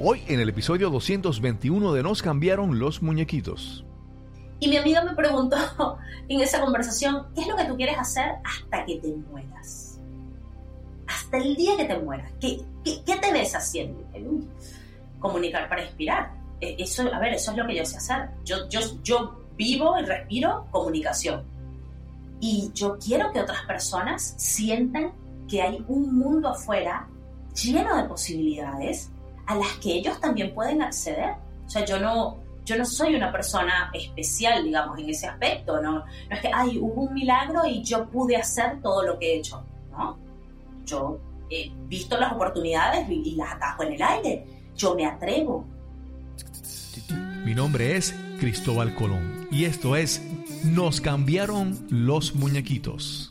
Hoy en el episodio 221 de Nos cambiaron los muñequitos. Y mi amiga me preguntó en esa conversación, ¿qué es lo que tú quieres hacer hasta que te mueras? Hasta el día que te mueras. ¿Qué, qué, te ves haciendo? Comunicar para inspirar. E, eso, a ver, eso es lo que yo sé hacer. Yo, yo, yo vivo y respiro comunicación. Y yo quiero que otras personas sientan que hay un mundo afuera lleno de posibilidades a las que ellos también pueden acceder. O sea, yo no, yo no soy una persona especial, digamos, en ese aspecto, ¿no? No es que, ay, hubo un milagro y yo pude hacer todo lo que he hecho, ¿no? Yo he visto las oportunidades y las atajo en el aire. Yo me atrevo. Mi nombre es Cristóbal Colón y esto es Nos cambiaron los muñequitos.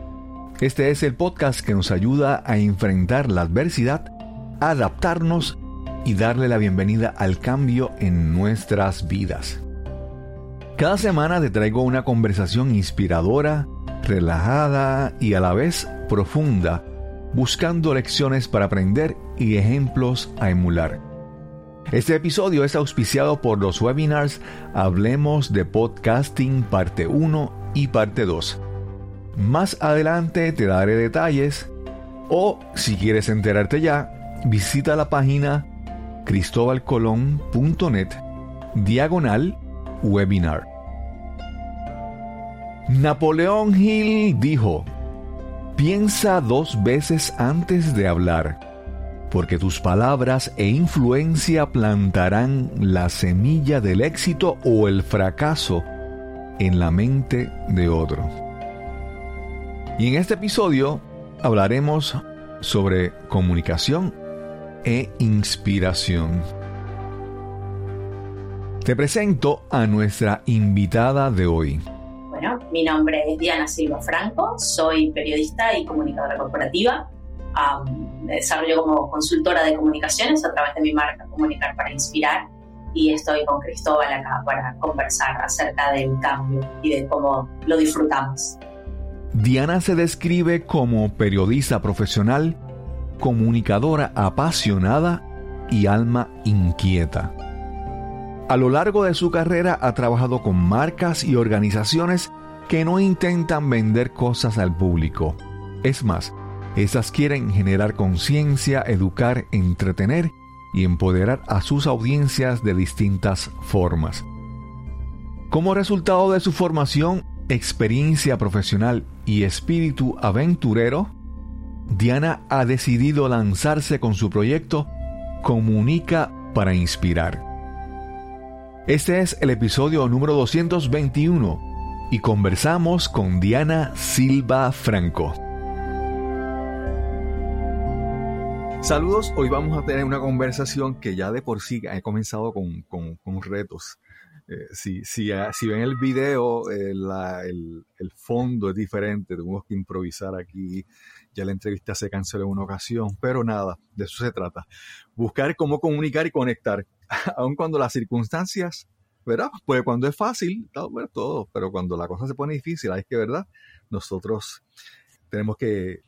Este es el podcast que nos ayuda a enfrentar la adversidad, adaptarnos y darle la bienvenida al cambio en nuestras vidas. Cada semana te traigo una conversación inspiradora, relajada y a la vez profunda, buscando lecciones para aprender y ejemplos a emular. Este episodio es auspiciado por los webinars Hablemos de Podcasting parte 1 y parte 2 más adelante te daré detalles o si quieres enterarte ya, visita la página cristobalcolón.net diagonal webinar. Napoleón Hill dijo, piensa dos veces antes de hablar, porque tus palabras e influencia plantarán la semilla del éxito o el fracaso en la mente de otro. Y en este episodio hablaremos sobre comunicación e inspiración. Te presento a nuestra invitada de hoy. Bueno, mi nombre es Diana Silva Franco, soy periodista y comunicadora corporativa. me desarrollo como consultora de comunicaciones a través de mi marca Comunicar para Inspirar y estoy con Cristóbal acá para conversar acerca del cambio y de cómo lo disfrutamos. Diana se describe como periodista profesional, comunicadora apasionada y alma inquieta. A lo largo de su carrera ha trabajado con marcas y organizaciones que no intentan vender cosas al público. Es más, esas quieren generar conciencia, educar, entretener y empoderar a sus audiencias de distintas formas. Como resultado de su formación experiencia profesional y espíritu aventurero, Diana ha decidido lanzarse con su proyecto Comunica para Inspirar. Este es el episodio número 221 y conversamos con Diana Silva Franco. Saludos, hoy vamos a tener una conversación que ya de por sí he comenzado con, con, con retos. Eh, si, si, ah, si, ven el video, eh, el, el, fondo es diferente, tenemos que improvisar aquí. Ya la entrevista se canceló en una ocasión, pero nada, de eso se trata. Buscar cómo comunicar y conectar, aun cuando las circunstancias, ¿verdad? Pues cuando es fácil, todo, todo, pero cuando la cosa se pone difícil, hay que, ¿verdad? Nosotros tenemos que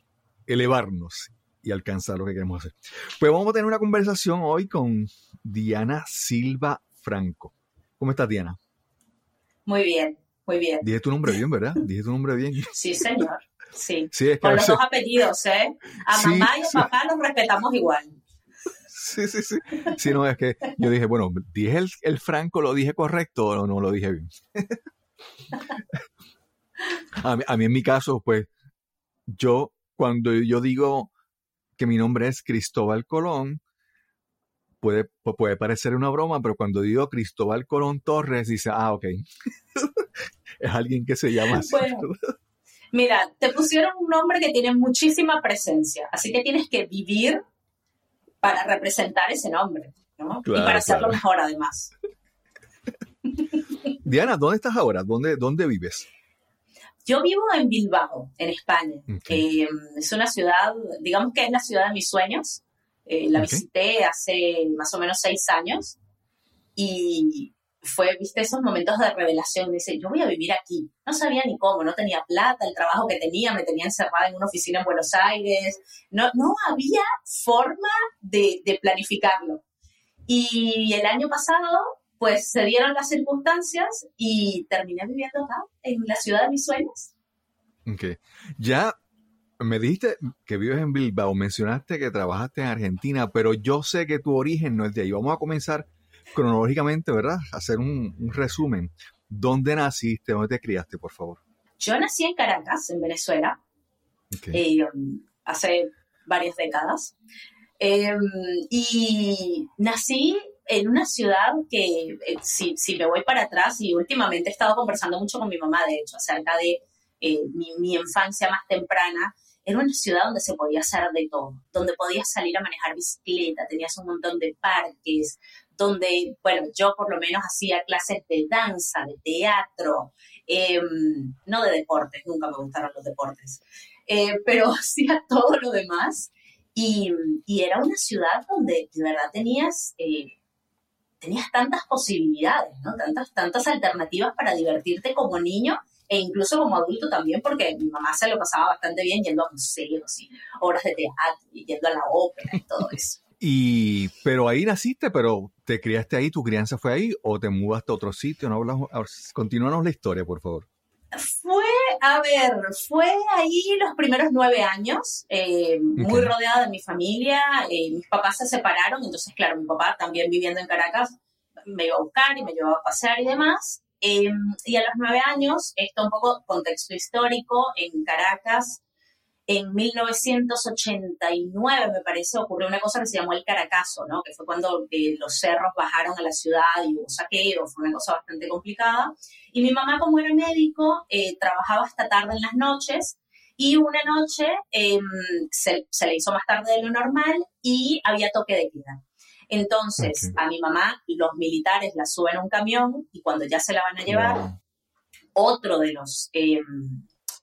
elevarnos y alcanzar lo que queremos hacer. Pues vamos a tener una conversación hoy con Diana Silva Franco. ¿Cómo estás, Diana? Muy bien, muy bien. Dije tu nombre bien, ¿verdad? Dije tu nombre bien. Sí, señor. Sí. Con los dos apellidos, ¿eh? A mamá y a papá los respetamos igual. Sí, sí, sí. Sí, no, es que yo dije, bueno, dije el, Franco, ¿lo dije correcto o no lo dije bien? a, mí, a mí en mi caso, pues, yo, cuando yo digo que mi nombre es Cristóbal Colón, puede, puede parecer una broma, pero cuando digo Cristóbal Colón Torres, dice, ah, ok. es alguien que se llama así. mira, te pusieron un nombre que tiene muchísima presencia, así que tienes que vivir para representar ese nombre. ¿no? Claro, y para hacerlo claro. mejor además. Diana, ¿dónde estás ahora? ¿Dónde, dónde vives? Yo vivo en Bilbao, en España. Eh, es una ciudad, digamos que es la ciudad de mis sueños. Eh, la Ok. visité hace más o menos seis años y fue, viste, esos momentos de revelación. Dice, yo voy a vivir aquí. No sabía ni cómo, no tenía plata, el trabajo que tenía me tenía encerrada en una oficina en Buenos Aires. No, no había forma de, de planificarlo. Y el año pasado, pues se dieron las circunstancias y terminé viviendo acá, en la ciudad de mis sueños. Ok. Ya me dijiste que vives en Bilbao, mencionaste que trabajaste en Argentina, pero yo sé que tu origen no es de ahí. Vamos a comenzar cronológicamente, ¿verdad? A hacer un, un resumen. ¿Dónde naciste? ¿Dónde te criaste, por favor? Yo nací en Caracas, en Venezuela, eh, hace varias décadas. Eh, y nací en una ciudad que, eh, si, si me voy para atrás, y últimamente he estado conversando mucho con mi mamá, de hecho, acerca de eh, mi, mi infancia más temprana, era una ciudad donde se podía hacer de todo, donde podías salir a manejar bicicleta, tenías un montón de parques, donde, bueno, yo por lo menos hacía clases de danza, de teatro, eh, no de deportes, nunca me gustaron los deportes, eh, pero hacía todo lo demás y, y era una ciudad donde de verdad tenías, eh, tenías tantas posibilidades, ¿no? Tantas, tantas alternativas para divertirte como niño e incluso como adulto también, porque mi mamá se lo pasaba bastante bien yendo a museos y obras de teatro y yendo a la ópera y todo eso. Y, pero ahí naciste, pero te criaste ahí, tu crianza fue ahí, o te mudaste a otro sitio, no hablamos, continúanos la historia, por favor. Fue, a ver, fue ahí los primeros nueve años, eh, muy rodeada de mi familia. eh, mis papás se separaron, entonces, claro, mi papá también viviendo en Caracas me iba a buscar y me llevaba a pasear y demás. Eh, y a los nueve años, esto un poco contexto histórico, en Caracas, en 1989, me parece, ocurrió una cosa que se llamó el Caracazo, ¿no? Que fue cuando eh, los cerros bajaron a la ciudad y hubo saqueo, fue una cosa bastante complicada. Y mi mamá, como era médico, eh, trabajaba hasta tarde en las noches y una noche eh, se, se le hizo más tarde de lo normal y había toque de queda. Entonces, a mi mamá, los militares la suben a un camión y cuando ya se la van a llevar, Wow. otro de los, eh,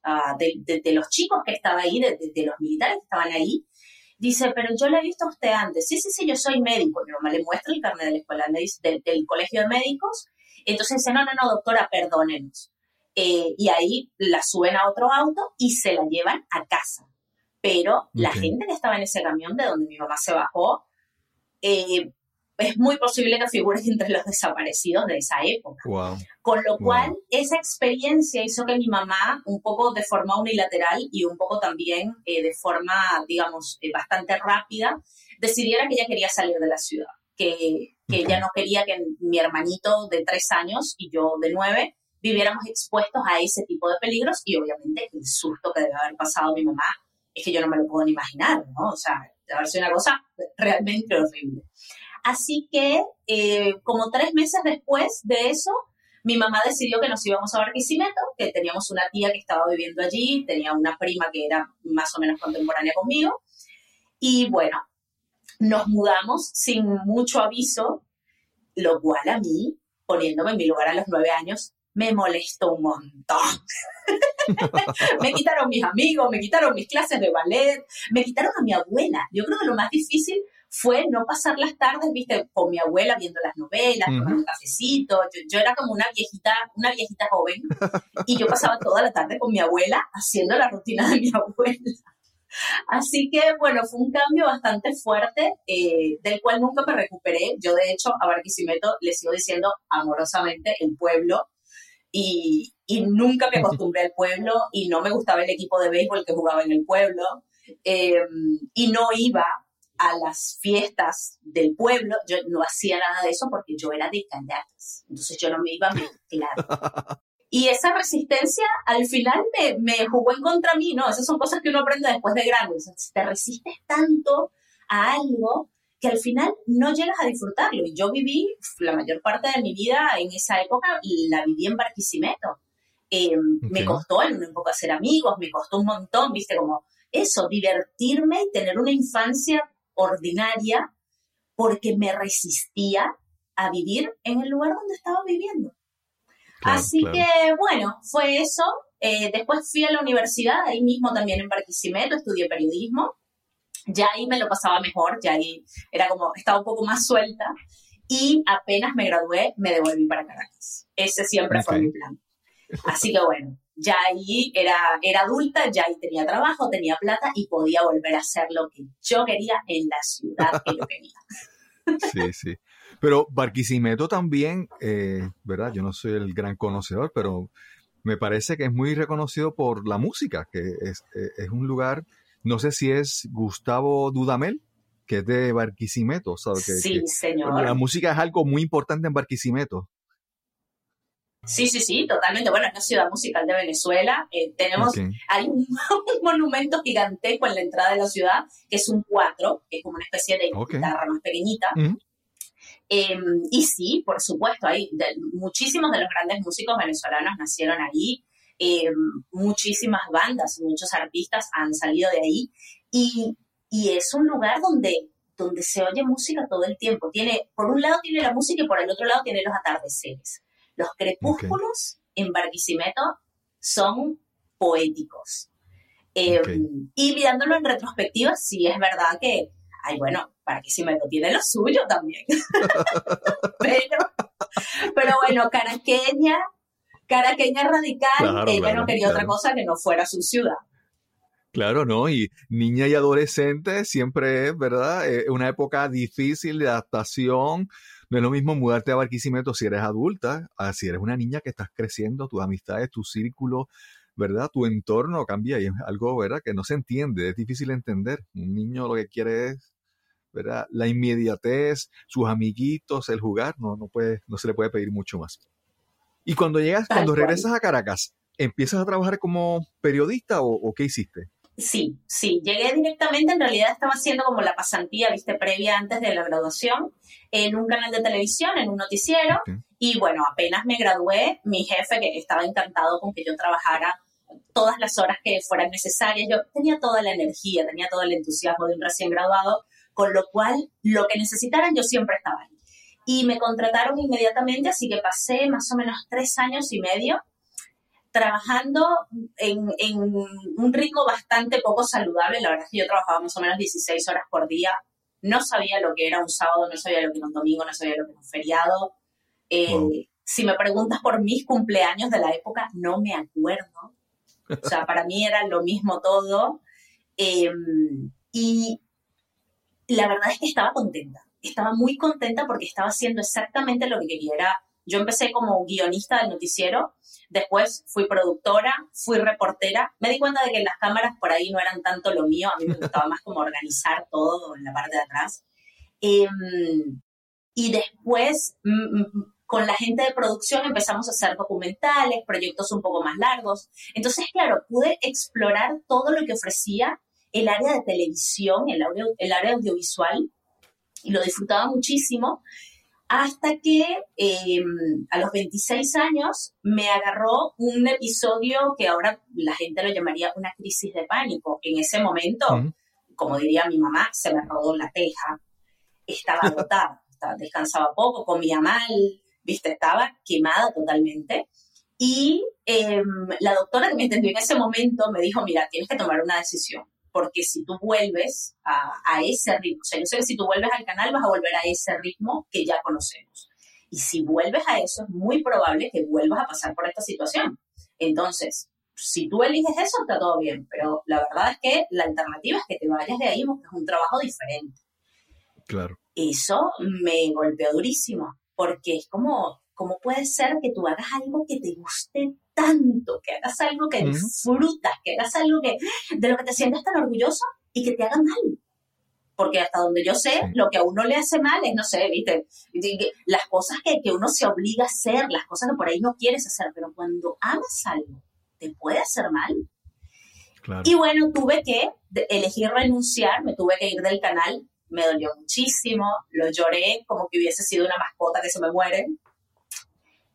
ah, de, de- de los chicos que estaba ahí, de, los militares que estaban ahí, dice, pero yo la he visto a usted antes. Sí, sí, sí, yo soy médico. Mi mamá le muestra el carnet de la escuela, dice, del, del colegio de médicos. Entonces dice, no, no, no, doctora, perdónenos. Eh, y ahí la suben a otro auto y se la llevan a casa. Pero la gente que estaba en ese camión de donde mi mamá se bajó, eh, es muy posible que figure entre los desaparecidos de esa época. Wow. Con lo Wow. cual, esa experiencia hizo que mi mamá, un poco de forma unilateral y un poco también eh, de forma, digamos, eh, bastante rápida, decidiera que ella quería salir de la ciudad, que, que ella no quería que mi hermanito de tres años y yo de nueve viviéramos expuestos a ese tipo de peligros y obviamente el susto que debe haber pasado mi mamá es que yo no me lo puedo ni imaginar, ¿no? O sea, sido una cosa realmente horrible. Así que, eh, como tres meses después de eso, mi mamá decidió que nos íbamos a Barquisimeto, que teníamos una tía que estaba viviendo allí, tenía una prima que era más o menos contemporánea conmigo, y bueno, nos mudamos sin mucho aviso, lo cual a mí, poniéndome en mi lugar a los nueve años, me molestó un montón. me quitaron mis amigos, me quitaron mis clases de ballet, me quitaron a mi abuela. Yo creo que lo más difícil fue no pasar las tardes, viste, con mi abuela viendo las novelas, Ujú. tomando un cafecito. Yo, yo era como una viejita, una viejita joven, y yo pasaba toda la tarde con mi abuela haciendo la rutina de mi abuela. Así que, bueno, fue un cambio bastante fuerte, eh, del cual nunca me recuperé. Yo, de hecho, a Barquisimeto le sigo diciendo amorosamente el pueblo, y, y nunca me acostumbré al pueblo, y no me gustaba el equipo de béisbol que jugaba en el pueblo, eh, y no iba a las fiestas del pueblo, yo no hacía nada de eso porque yo era de Caracas, entonces yo no me iba a mezclar. Y esa resistencia al final me, me jugó en contra mí, ¿no? Esas son cosas que uno aprende después de grande. O sea, si te resistes tanto a algo que al final no llegas a disfrutarlo. Y yo viví la mayor parte de mi vida en esa época, y la viví en Barquisimeto. Eh, Me costó en una época hacer amigos, me costó un montón, viste, como eso, divertirme y tener una infancia ordinaria, porque me resistía a vivir en el lugar donde estaba viviendo. Claro, Así claro. que, bueno, fue eso. Eh, después fui a la universidad, ahí mismo también en Barquisimeto, estudié periodismo. Ya ahí me lo pasaba mejor, ya ahí era como, estaba un poco más suelta. Y apenas me gradué, me devolví para Caracas. Ese siempre fue mi plan. Así que bueno, ya ahí era, era adulta, ya ahí tenía trabajo, tenía plata y podía volver a hacer lo que yo quería en la ciudad que yo quería. Sí, sí. Pero Barquisimeto también, eh, ¿verdad? Yo no soy el gran conocedor, pero me parece que es muy reconocido por la música, que es, eh, es un lugar, no sé si es Gustavo Dudamel, que es de Barquisimeto, ¿sabes? Que, Sí, que señor. la música es algo muy importante en Barquisimeto. Sí, sí, sí, totalmente. Bueno, es la ciudad musical de Venezuela. Eh, tenemos, hay un, un monumento gigantesco en la entrada de la ciudad, que es un cuatro, que es como una especie de guitarra más pequeñita. Eh, y sí, por supuesto, hay de- muchísimos de los grandes músicos venezolanos nacieron ahí. Eh, muchísimas bandas, muchos artistas han salido de ahí. Y, y es un lugar donde, donde se oye música todo el tiempo. Tiene, por un lado tiene la música y por el otro lado tiene los atardeceres. Los crepúsculos en Barquisimeto son poéticos. Eh, Ok. Y mirándolo en retrospectiva, sí es verdad que, ay, bueno, Barquisimeto tiene lo suyo también. pero, pero bueno, caraqueña, caraqueña radical, Claro, ella claro, no quería otra cosa que no fuera su ciudad. Claro, ¿no? Y niña y adolescente siempre es, ¿verdad? Eh, una época difícil de adaptación. No es lo mismo mudarte a Barquisimeto si eres adulta, a si eres una niña que estás creciendo, tus amistades, tu círculo, ¿verdad? Tu entorno cambia y es algo, ¿verdad? Que no se entiende, es difícil de entender. Un niño lo que quiere es, ¿verdad? La inmediatez, sus amiguitos, el jugar, no, no, puede, no se le puede pedir mucho más. Y cuando llegas, Tal cuando cual. regresas a Caracas, ¿empiezas a trabajar como periodista o, o qué hiciste? Sí, sí, llegué directamente, en realidad estaba haciendo como la pasantía, viste, previa antes de la graduación, en un canal de televisión, en un noticiero, y bueno, apenas me gradué, mi jefe, que estaba encantado con que yo trabajara todas las horas que fueran necesarias, yo tenía toda la energía, tenía todo el entusiasmo de un recién graduado, con lo cual lo que necesitaran yo siempre estaba ahí. Y me contrataron inmediatamente, así que pasé más o menos tres años y medio trabajando en, en un ritmo bastante poco saludable. La verdad es que yo trabajaba más o menos 16 horas por día. No sabía lo que era un sábado, no sabía lo que era un domingo, no sabía lo que era un feriado. Eh, Wow. Si me preguntas por mis cumpleaños de la época, no me acuerdo. O sea, para mí era lo mismo todo. Eh, y la verdad es que estaba contenta. Estaba muy contenta porque estaba haciendo exactamente lo que quería. Era- yo empecé como guionista del noticiero, después fui productora, fui reportera. Me di cuenta de que las cámaras por ahí no eran tanto lo mío, a mí me gustaba más como organizar todo en la parte de atrás. Em, y después, mm, mm, con la gente de producción empezamos a hacer documentales, proyectos un poco más largos. Entonces, claro, pude explorar todo lo que ofrecía el área de televisión, el, audio- el área audiovisual, y lo disfrutaba muchísimo, hasta que eh, a los 26 años me agarró un episodio que ahora la gente lo llamaría una crisis de pánico. En ese momento, como diría mi mamá, se me rodó la teja, estaba agotada, estaba- descansaba poco, comía mal, viste, estaba quemada totalmente. Y em, la doctora que me entendió en ese momento me dijo, mira, tienes que tomar una decisión, porque si tú vuelves a, a ese ritmo, o sea, yo sé que si tú vuelves al canal vas a volver a ese ritmo que ya conocemos. Y si vuelves a eso, es muy probable que vuelvas a pasar por esta situación. Entonces, si tú eliges eso, está todo bien, pero la verdad es que la alternativa es que te vayas de ahí porque es un trabajo diferente Claro. eso me golpeó durísimo, porque es como, ¿cómo puede ser que tú hagas algo que te guste tanto, que hagas algo que disfrutas, que hagas algo que, de lo que te sientas tan orgulloso y que te haga mal? Porque hasta donde yo sé, lo que a uno le hace mal es, no sé, viste, las cosas que, que uno se obliga a hacer, las cosas que por ahí no quieres hacer, pero cuando amas algo, te puede hacer mal. Claro. Y bueno, tuve que elegir renunciar, me tuve que ir del canal, me dolió muchísimo, lo lloré como que hubiese sido una mascota que se me muere.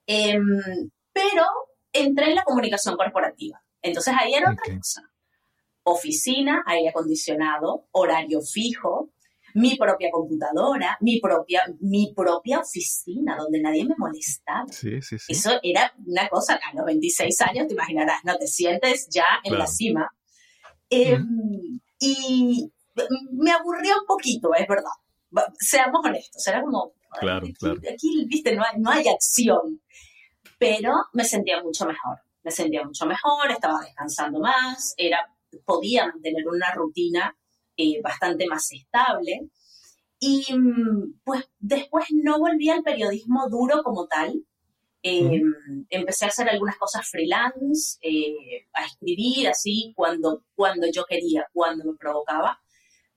Em, pero entré en la comunicación corporativa. Entonces ahí era otra Ok. cosa. Oficina, aire acondicionado, horario fijo, mi propia computadora, mi propia, mi propia oficina, donde nadie me molestaba. Sí, sí, sí. Eso era una cosa, a los 26 años, te imaginarás, no te sientes ya en la Claro. cima. Eh, Y me aburrió un poquito, es verdad. Seamos honestos, era como, Claro, aquí, claro. aquí, viste, no hay, no hay acción. Pero me sentía mucho mejor, me sentía mucho mejor, estaba descansando más, era, podía mantener una rutina eh, bastante más estable. Y mm, pues después no volví al periodismo duro como tal. Eh, Empecé a hacer algunas cosas freelance, eh, a escribir así cuando, cuando yo quería, cuando me provocaba.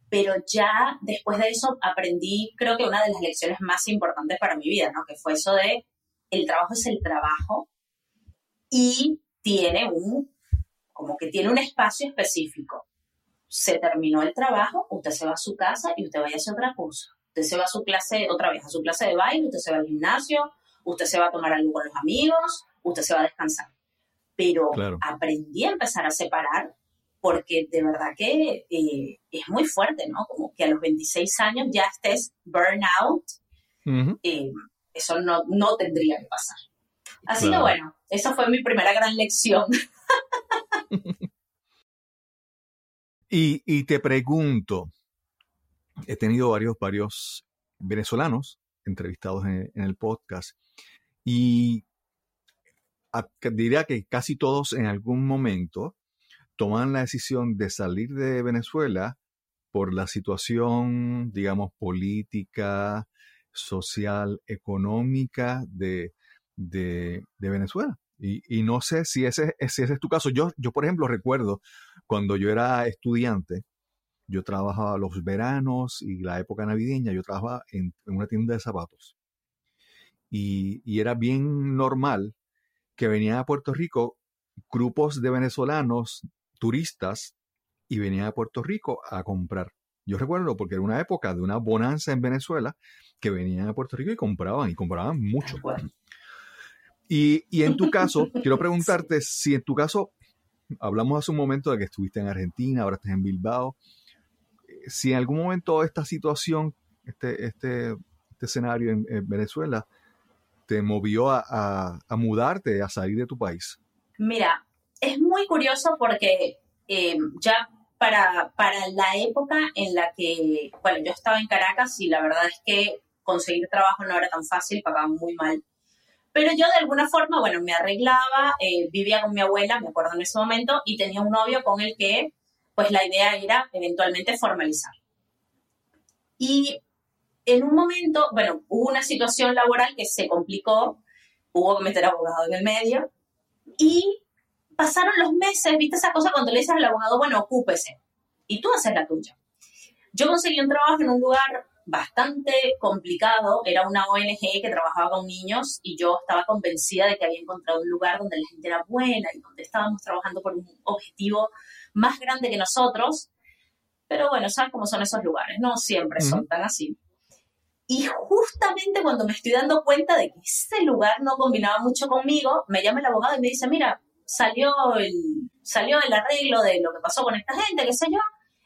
Pero ya después de eso aprendí, creo que una de las lecciones más importantes para mi vida, ¿no? Que fue eso de el trabajo es el trabajo y tiene un, como que tiene un espacio específico. Se terminó el trabajo, usted se va a su casa y usted vaya a hacer otra cosa. Usted se va a su clase, otra vez, a su clase de baile, usted se va al gimnasio, usted se va a tomar algo con los amigos, usted se va a descansar. Pero Claro. aprendí a empezar a separar porque de verdad que eh, es muy fuerte, ¿no? Como que a los 26 años ya estés burnout, eh, eso no, no tendría que pasar. Así Claro. que bueno, esa fue mi primera gran lección. Y, y te pregunto, he tenido varios, varios venezolanos entrevistados en, en el podcast y a- diría que casi todos en algún momento toman la decisión de salir de Venezuela por la situación, digamos, política, social, económica de, de- Venezuela. Y, no sé si ese, si ese es tu caso. Yo, yo, por ejemplo, recuerdo cuando yo era estudiante, yo trabajaba los veranos y la época navideña, yo trabajaba en, en una tienda de zapatos. Y, y era bien normal que venían a Puerto Rico grupos de venezolanos turistas y venían a Puerto Rico a comprar. Yo recuerdo porque era una época de una bonanza en Venezuela que venían a Puerto Rico y compraban y compraban mucho. Y, y en tu caso, quiero preguntarte si en tu caso, hablamos hace un momento de que estuviste en Argentina, ahora estás en Bilbao, eh, si en algún momento esta situación, este, este, este escenario en, en Venezuela, te movió a, a- a mudarte, a salir de tu país. Mira, es muy curioso porque eh, ya para, para la época en la que, bueno, yo estaba en Caracas y la verdad es que conseguir trabajo no era tan fácil, pagaban muy mal. Pero yo de alguna forma, bueno, me arreglaba, eh, vivía con mi abuela, me acuerdo en ese momento, y tenía un novio con el que, pues la idea era eventualmente formalizar. Y en un momento, bueno, hubo una situación laboral que se complicó, hubo que meter abogado en el medio, y pasaron los meses, ¿viste esa cosa cuando le dices al abogado, bueno, ocúpese, y tú haces la tuya? Yo conseguí un trabajo en un lugar bastante complicado, era una ONG que trabajaba con niños y yo estaba convencida de que había encontrado un lugar donde la gente era buena y donde estábamos trabajando por un objetivo más grande que nosotros. Pero bueno, ¿sabes cómo son esos lugares? No siempre son tan así. Y justamente cuando me estoy dando cuenta de que ese lugar no combinaba mucho conmigo, me llama el abogado y me dice, mira, salió el, salió el arreglo de lo que pasó con esta gente, qué sé yo,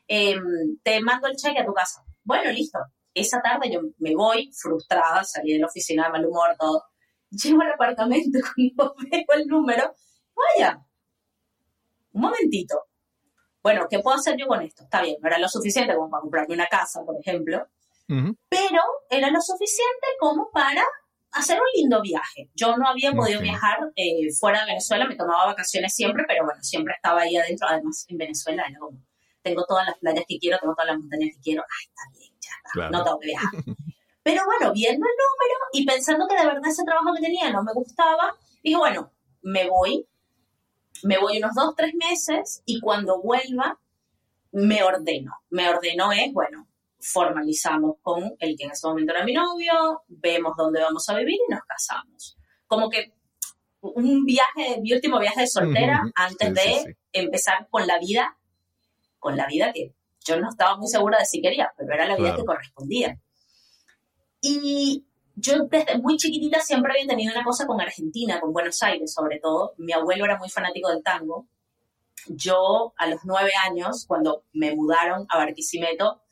em, te mando el cheque a tu casa. Bueno, listo. Esa tarde yo me voy frustrada, salí de la oficina de mal humor, todo. Llego al apartamento cuando veo el número. Vaya, un momentito. Bueno, ¿qué puedo hacer yo con esto? Está bien, no era lo suficiente como para comprarme una casa, por ejemplo, pero era lo suficiente como para hacer un lindo viaje. Yo no había podido Ok. viajar eh, fuera de Venezuela, me tomaba vacaciones siempre, pero bueno, siempre estaba ahí adentro. Además, en Venezuela era como, tengo todas las playas que quiero, tengo todas las montañas que quiero. Ah, está bien, ya está, Claro. no tengo que viajar. Pero bueno, viendo el número y pensando que de verdad ese trabajo que tenía no me gustaba, dije, bueno, me voy, me voy unos dos, tres meses y cuando vuelva me ordeno. Me ordeno es, bueno, formalizamos con el que en ese momento era mi novio, vemos dónde vamos a vivir y nos casamos. Como que un viaje, mi último viaje de soltera antes Sí, de sí, sí. empezar con la vida, con la vida que yo no estaba muy segura de si quería, pero era la vida que correspondía. Y yo desde muy chiquitita siempre había tenido una cosa con Argentina, con Buenos Aires sobre todo. Mi abuelo era muy fanático del tango. Yo a los nueve años, cuando me mudaron a Barquisimeto,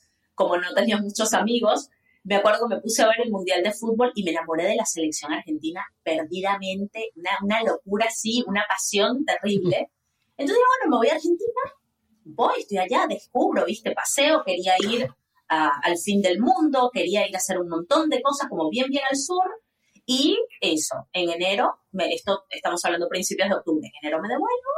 como no tenía muchos amigos, me acuerdo que me puse a ver el Mundial de Fútbol y me enamoré de la selección argentina perdidamente, una, una locura así, una pasión terrible. Entonces, bueno, me voy a Argentina, voy, estoy allá, descubro, viste, paseo, quería ir al fin del mundo, quería ir a hacer un montón de cosas como bien, bien al sur. Y eso, en enero, me- esto estamos hablando principios de octubre, en enero me devuelvo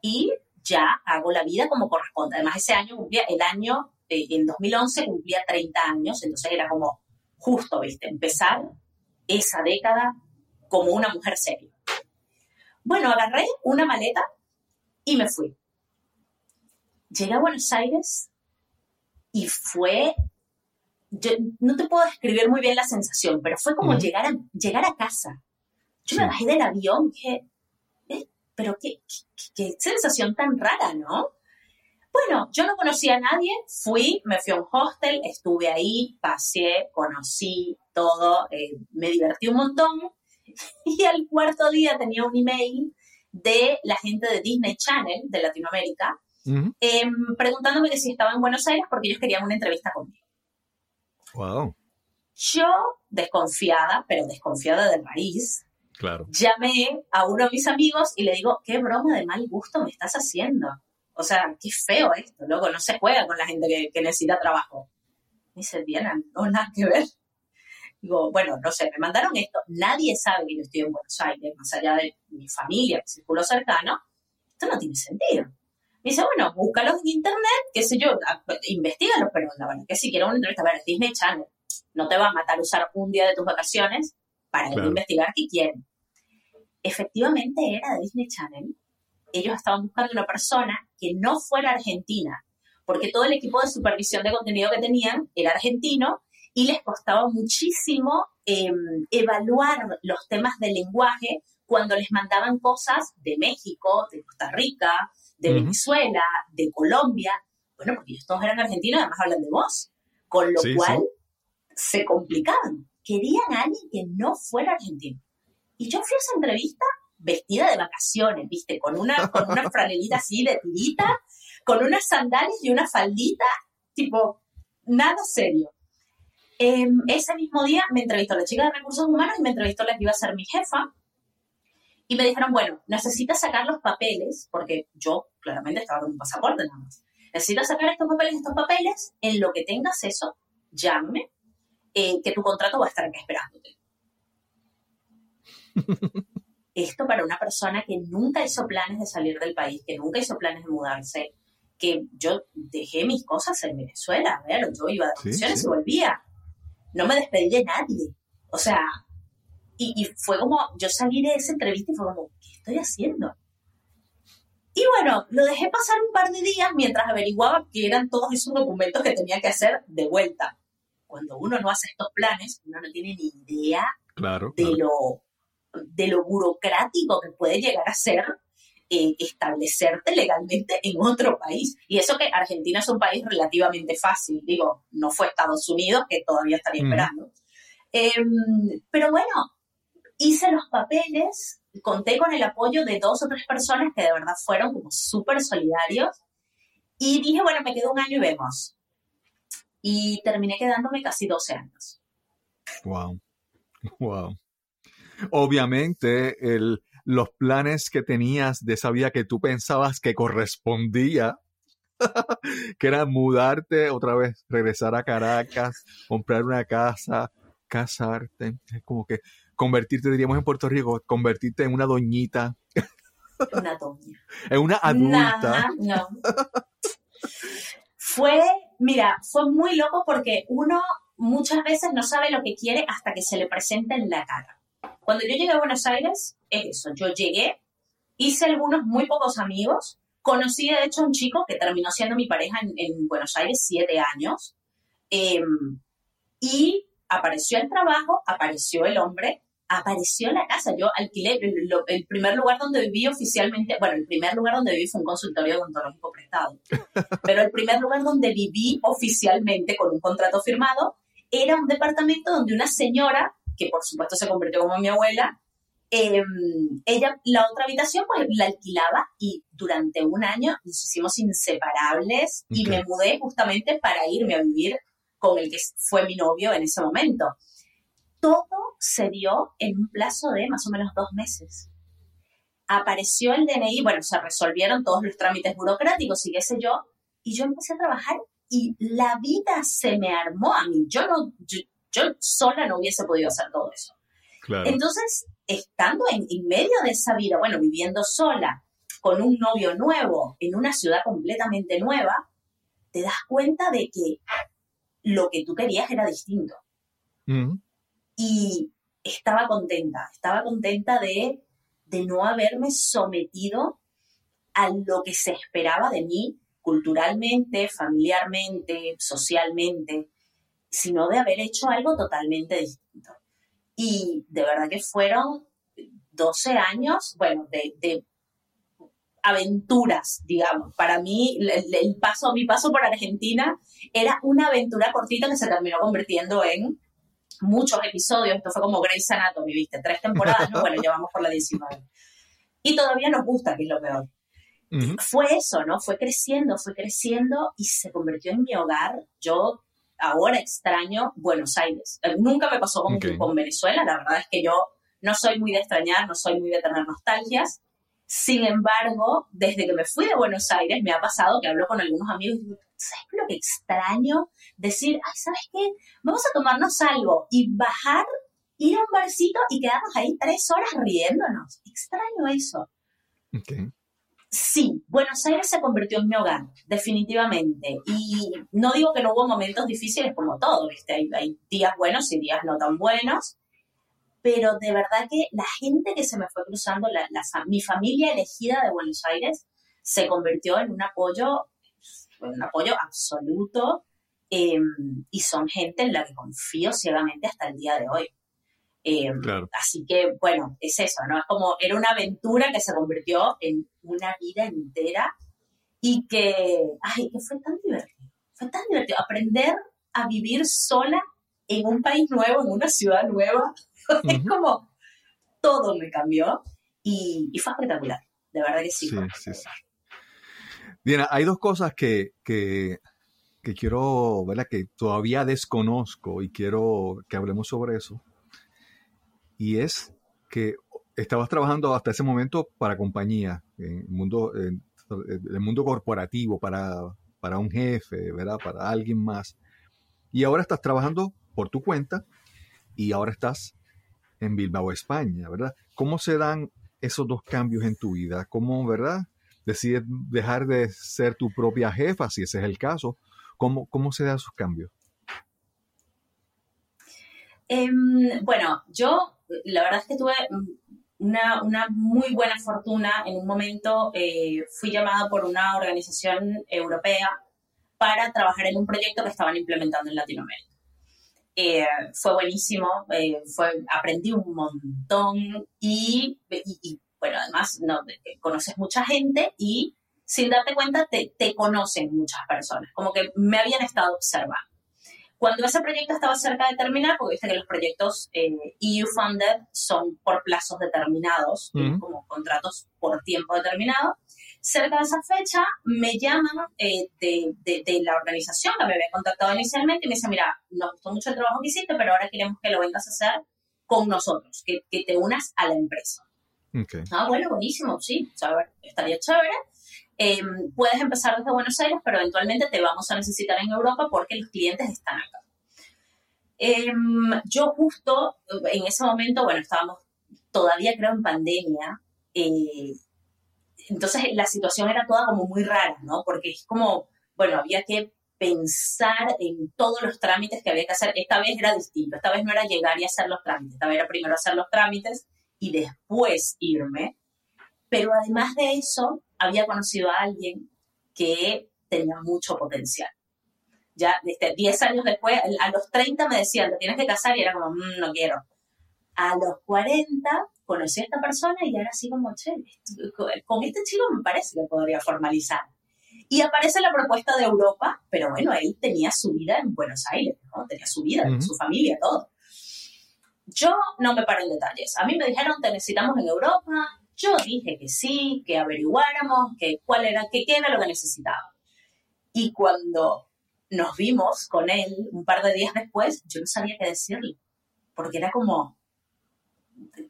y ya hago la vida como corresponde. Además, ese año el año, eh, en 2011 cumplía 30 años, entonces era como justo, viste, empezar esa década como una mujer seria. Bueno, agarré una maleta y me fui. Llegué a Buenos Aires y fue, yo no te puedo describir muy bien la sensación, pero fue como llegar, a, llegar a casa. Yo Sí. me bajé del avión y dije, "Eh, pero qué, qué- qué sensación tan rara, ¿no? Bueno, yo no conocía a nadie, fui, me fui a un hostel, estuve ahí, pasé, conocí todo, eh, me divertí un montón y al cuarto día tenía un email de la gente de Disney Channel de Latinoamérica em, preguntándome que si estaba en Buenos Aires porque ellos querían una entrevista conmigo. Wow, Yo, desconfiada, pero desconfiada de raíz, claro. llamé a uno de mis amigos y le digo, qué broma de mal gusto me estás haciendo. O sea, qué feo esto, loco, no se juega con la gente que, que necesita trabajo. Me dice, Diana, no, nada que ver. Digo, bueno, no sé, me mandaron esto. Nadie sabe que yo estoy en Buenos Aires, más allá de mi familia, mi círculo cercano. Esto no tiene sentido. Me dice, bueno, búscalos en internet, qué sé yo, investígalos, pero la verdad que si quiero una entrevista, a ver, Disney Channel. No te va a matar usar un día de tus vacaciones para Claro. investigar qué quieren. Efectivamente era de Disney Channel. Ellos estaban buscando una persona que no fuera argentina, porque todo el equipo de supervisión de contenido que tenían era argentino y les costaba muchísimo eh, evaluar los temas de lenguaje cuando les mandaban cosas de México, de Costa Rica, de. Venezuela, de Colombia. Bueno, porque ellos todos eran argentinos además hablan de voz, con lo Sí, cual sí. se complicaban. Querían a alguien que no fuera argentino. Y yo fui a esa entrevista vestida de vacaciones, ¿viste? Con una, con una franelita así de tirita, con unas sandalias y una faldita, tipo, nada serio. Em, ese mismo día me entrevistó la chica de recursos humanos y me entrevistó la que iba a ser mi jefa. Y me dijeron, bueno, necesitas sacar los papeles, porque yo claramente estaba con un pasaporte nada más. Necesitas sacar estos papeles, estos papeles, en lo que tengas eso, llámame, eh, que tu contrato va a estar acá esperándote. Esto para una persona que nunca hizo planes de salir del país, que nunca hizo planes de mudarse, que yo dejé mis cosas en Venezuela, a ver, yo iba de Sí, vacaciones sí. y volvía. No me despedí de nadie. O sea, y, y fue como, yo salí de esa entrevista y fue como, ¿qué estoy haciendo? Y bueno, lo dejé pasar un par de días mientras averiguaba qué eran todos esos documentos que tenía que hacer de vuelta. Cuando uno no hace estos planes, uno no tiene ni idea Claro. de claro. lo, de lo burocrático que puede llegar a ser eh, establecerte legalmente en otro país. Y eso que Argentina es un país relativamente fácil, digo, no fue Estados Unidos, que todavía estaría esperando. Em, pero bueno, hice los papeles, conté con el apoyo de dos o tres personas que de verdad fueron como súper solidarios. Y dije, bueno, me quedo un año y vemos. Y terminé quedándome casi 12 años. Wow. Wow. Obviamente, el, los planes que tenías de esa vida que tú pensabas que correspondía, que era mudarte otra vez, regresar a Caracas, comprar una casa, casarte, es como que convertirte, diríamos en Puerto Rico, convertirte en una doñita, Una doña. en una adulta. No. Fue, mira, fue muy loco porque uno muchas veces no sabe lo que quiere hasta que se le presenta en la cara. Cuando yo llegué a Buenos Aires, es eso, yo llegué, hice algunos muy pocos amigos, conocí de hecho a un chico que terminó siendo mi pareja en, en Buenos Aires siete años, em, y apareció el trabajo, apareció el hombre, apareció la casa. Yo alquilé el, el primer lugar donde viví oficialmente, bueno, el primer lugar donde viví fue un consultorio odontológico prestado, pero el primer lugar donde viví oficialmente con un contrato firmado era un departamento donde una señora, que por supuesto se convirtió como mi abuela, eh, ella, la otra habitación, pues la alquilaba y durante un año nos hicimos inseparables y me mudé justamente para irme a vivir con el que fue mi novio en ese momento. Todo se dio en un plazo de más o menos dos meses. Apareció el DNI, bueno, se resolvieron todos los trámites burocráticos y qué sé yo, y yo empecé a trabajar y la vida se me armó a mí. Yo no, yo, sola no hubiese podido hacer todo eso. Entonces, estando en, en medio de esa vida, bueno, viviendo sola, con un novio nuevo, en una ciudad completamente nueva, te das cuenta de que lo que tú querías era distinto. Mm. Y estaba contenta, estaba contenta de, de no haberme sometido a lo que se esperaba de mí culturalmente, familiarmente, socialmente, sino de haber hecho algo totalmente distinto. Y de verdad que fueron 12 años, bueno, de, de aventuras, digamos. Para mí, el, paso, mi paso por Argentina era una aventura cortita que se terminó convirtiendo en muchos episodios. Esto fue como Grey's Anatomy, ¿viste? Tres temporadas, ¿no? Bueno, llevamos por la 19. Y todavía nos gusta, que es lo peor. Fue eso, ¿no? Fue creciendo, fue creciendo y se convirtió en mi hogar. Yo ahora extraño Buenos Aires. Eh, nunca me pasó con, con Venezuela, la verdad es que yo no soy muy de extrañar, no soy muy de tener nostalgias, sin embargo, desde que me fui de Buenos Aires, me ha pasado que hablo con algunos amigos y digo, ¿sabes lo que extraño? Decir, ay, ¿sabes qué? Vamos a tomarnos algo y bajar, ir a un barcito y quedarnos ahí tres horas riéndonos. Extraño eso. Sí, Buenos Aires se convirtió en mi hogar, definitivamente. Y no digo que no hubo momentos difíciles como todo, ¿viste? hay días buenos y días no tan buenos pero de verdad que la gente que se me fue cruzando, la, mi familia elegida de Buenos Aires, se convirtió en un apoyo, un apoyo absoluto em, y son gente en la que confío ciegamente hasta el día de hoy. Em, así que, bueno, es eso, ¿no? Es como, era una aventura que se convirtió en una vida entera y que, ay, que fue tan divertido, fue tan divertido aprender a vivir sola en un país nuevo, en una ciudad nueva, es como todo me cambió y, fue espectacular, de verdad que sí. Sí, sí, Bien, hay dos cosas que, que, quiero, ¿verdad? Que todavía desconozco y quiero que hablemos sobre eso. Y es que estabas trabajando hasta ese momento para compañía, en el mundo, en el mundo corporativo, para, para un jefe, ¿verdad? Para alguien más. Y ahora estás trabajando por tu cuenta y ahora estás en Bilbao, España, ¿verdad? ¿Cómo se dan esos dos cambios en tu vida? ¿Cómo, verdad? Decides dejar de ser tu propia jefa, si ese es el caso. ¿Cómo, cómo se dan esos cambios? Em, bueno, yo la verdad es que tuve una, una muy buena fortuna. En un momento eh, fui llamada por una organización europea para trabajar en un proyecto que estaban implementando en Latinoamérica. Eh, fue buenísimo, eh, fue, aprendí un montón y, bueno, además no, conoces mucha gente y sin darte cuenta te, te, conocen muchas personas, como que me habían estado observando. Cuando ese proyecto estaba cerca de terminar, porque viste que los proyectos eh, EU funded son por plazos determinados, como contratos por tiempo determinado, cerca de esa fecha me llaman eh, de, de, la organización que me había contactado inicialmente y me dice, mira, nos gustó mucho el trabajo que hiciste, pero ahora queremos que lo vengas a hacer con nosotros, que, que te unas a la empresa. Ah, bueno, buenísimo, sí, estaría chévere. Em, puedes empezar desde Buenos Aires, pero eventualmente te vamos a necesitar en Europa porque los clientes están acá. Em, yo justo en ese momento, bueno, estábamos todavía creo en pandemia, eh, entonces la situación era toda como muy rara, ¿no? Porque es como, bueno, había que pensar en todos los trámites que había que hacer. Esta vez era distinto, esta vez no era llegar y hacer los trámites, esta vez era primero hacer los trámites y después irme. Pero además de eso, había conocido a alguien que tenía mucho potencial. Ya desde 10 años después, a los 30 me decían, te tienes que casar y era como, mm, no quiero. A los 40 conocí a esta persona y era así como, che, con este chico me parece que podría formalizar. Y aparece la propuesta de Europa, pero bueno, él tenía su vida en Buenos Aires, ¿no? tenía su vida, su familia, todo. Yo no me paro en detalles. A mí me dijeron, te necesitamos en Europa. Yo dije que sí, que averiguáramos, que cuál era, que qué era lo que necesitaba. Y cuando nos vimos con él un par de días después, yo no sabía qué decirle, porque era como,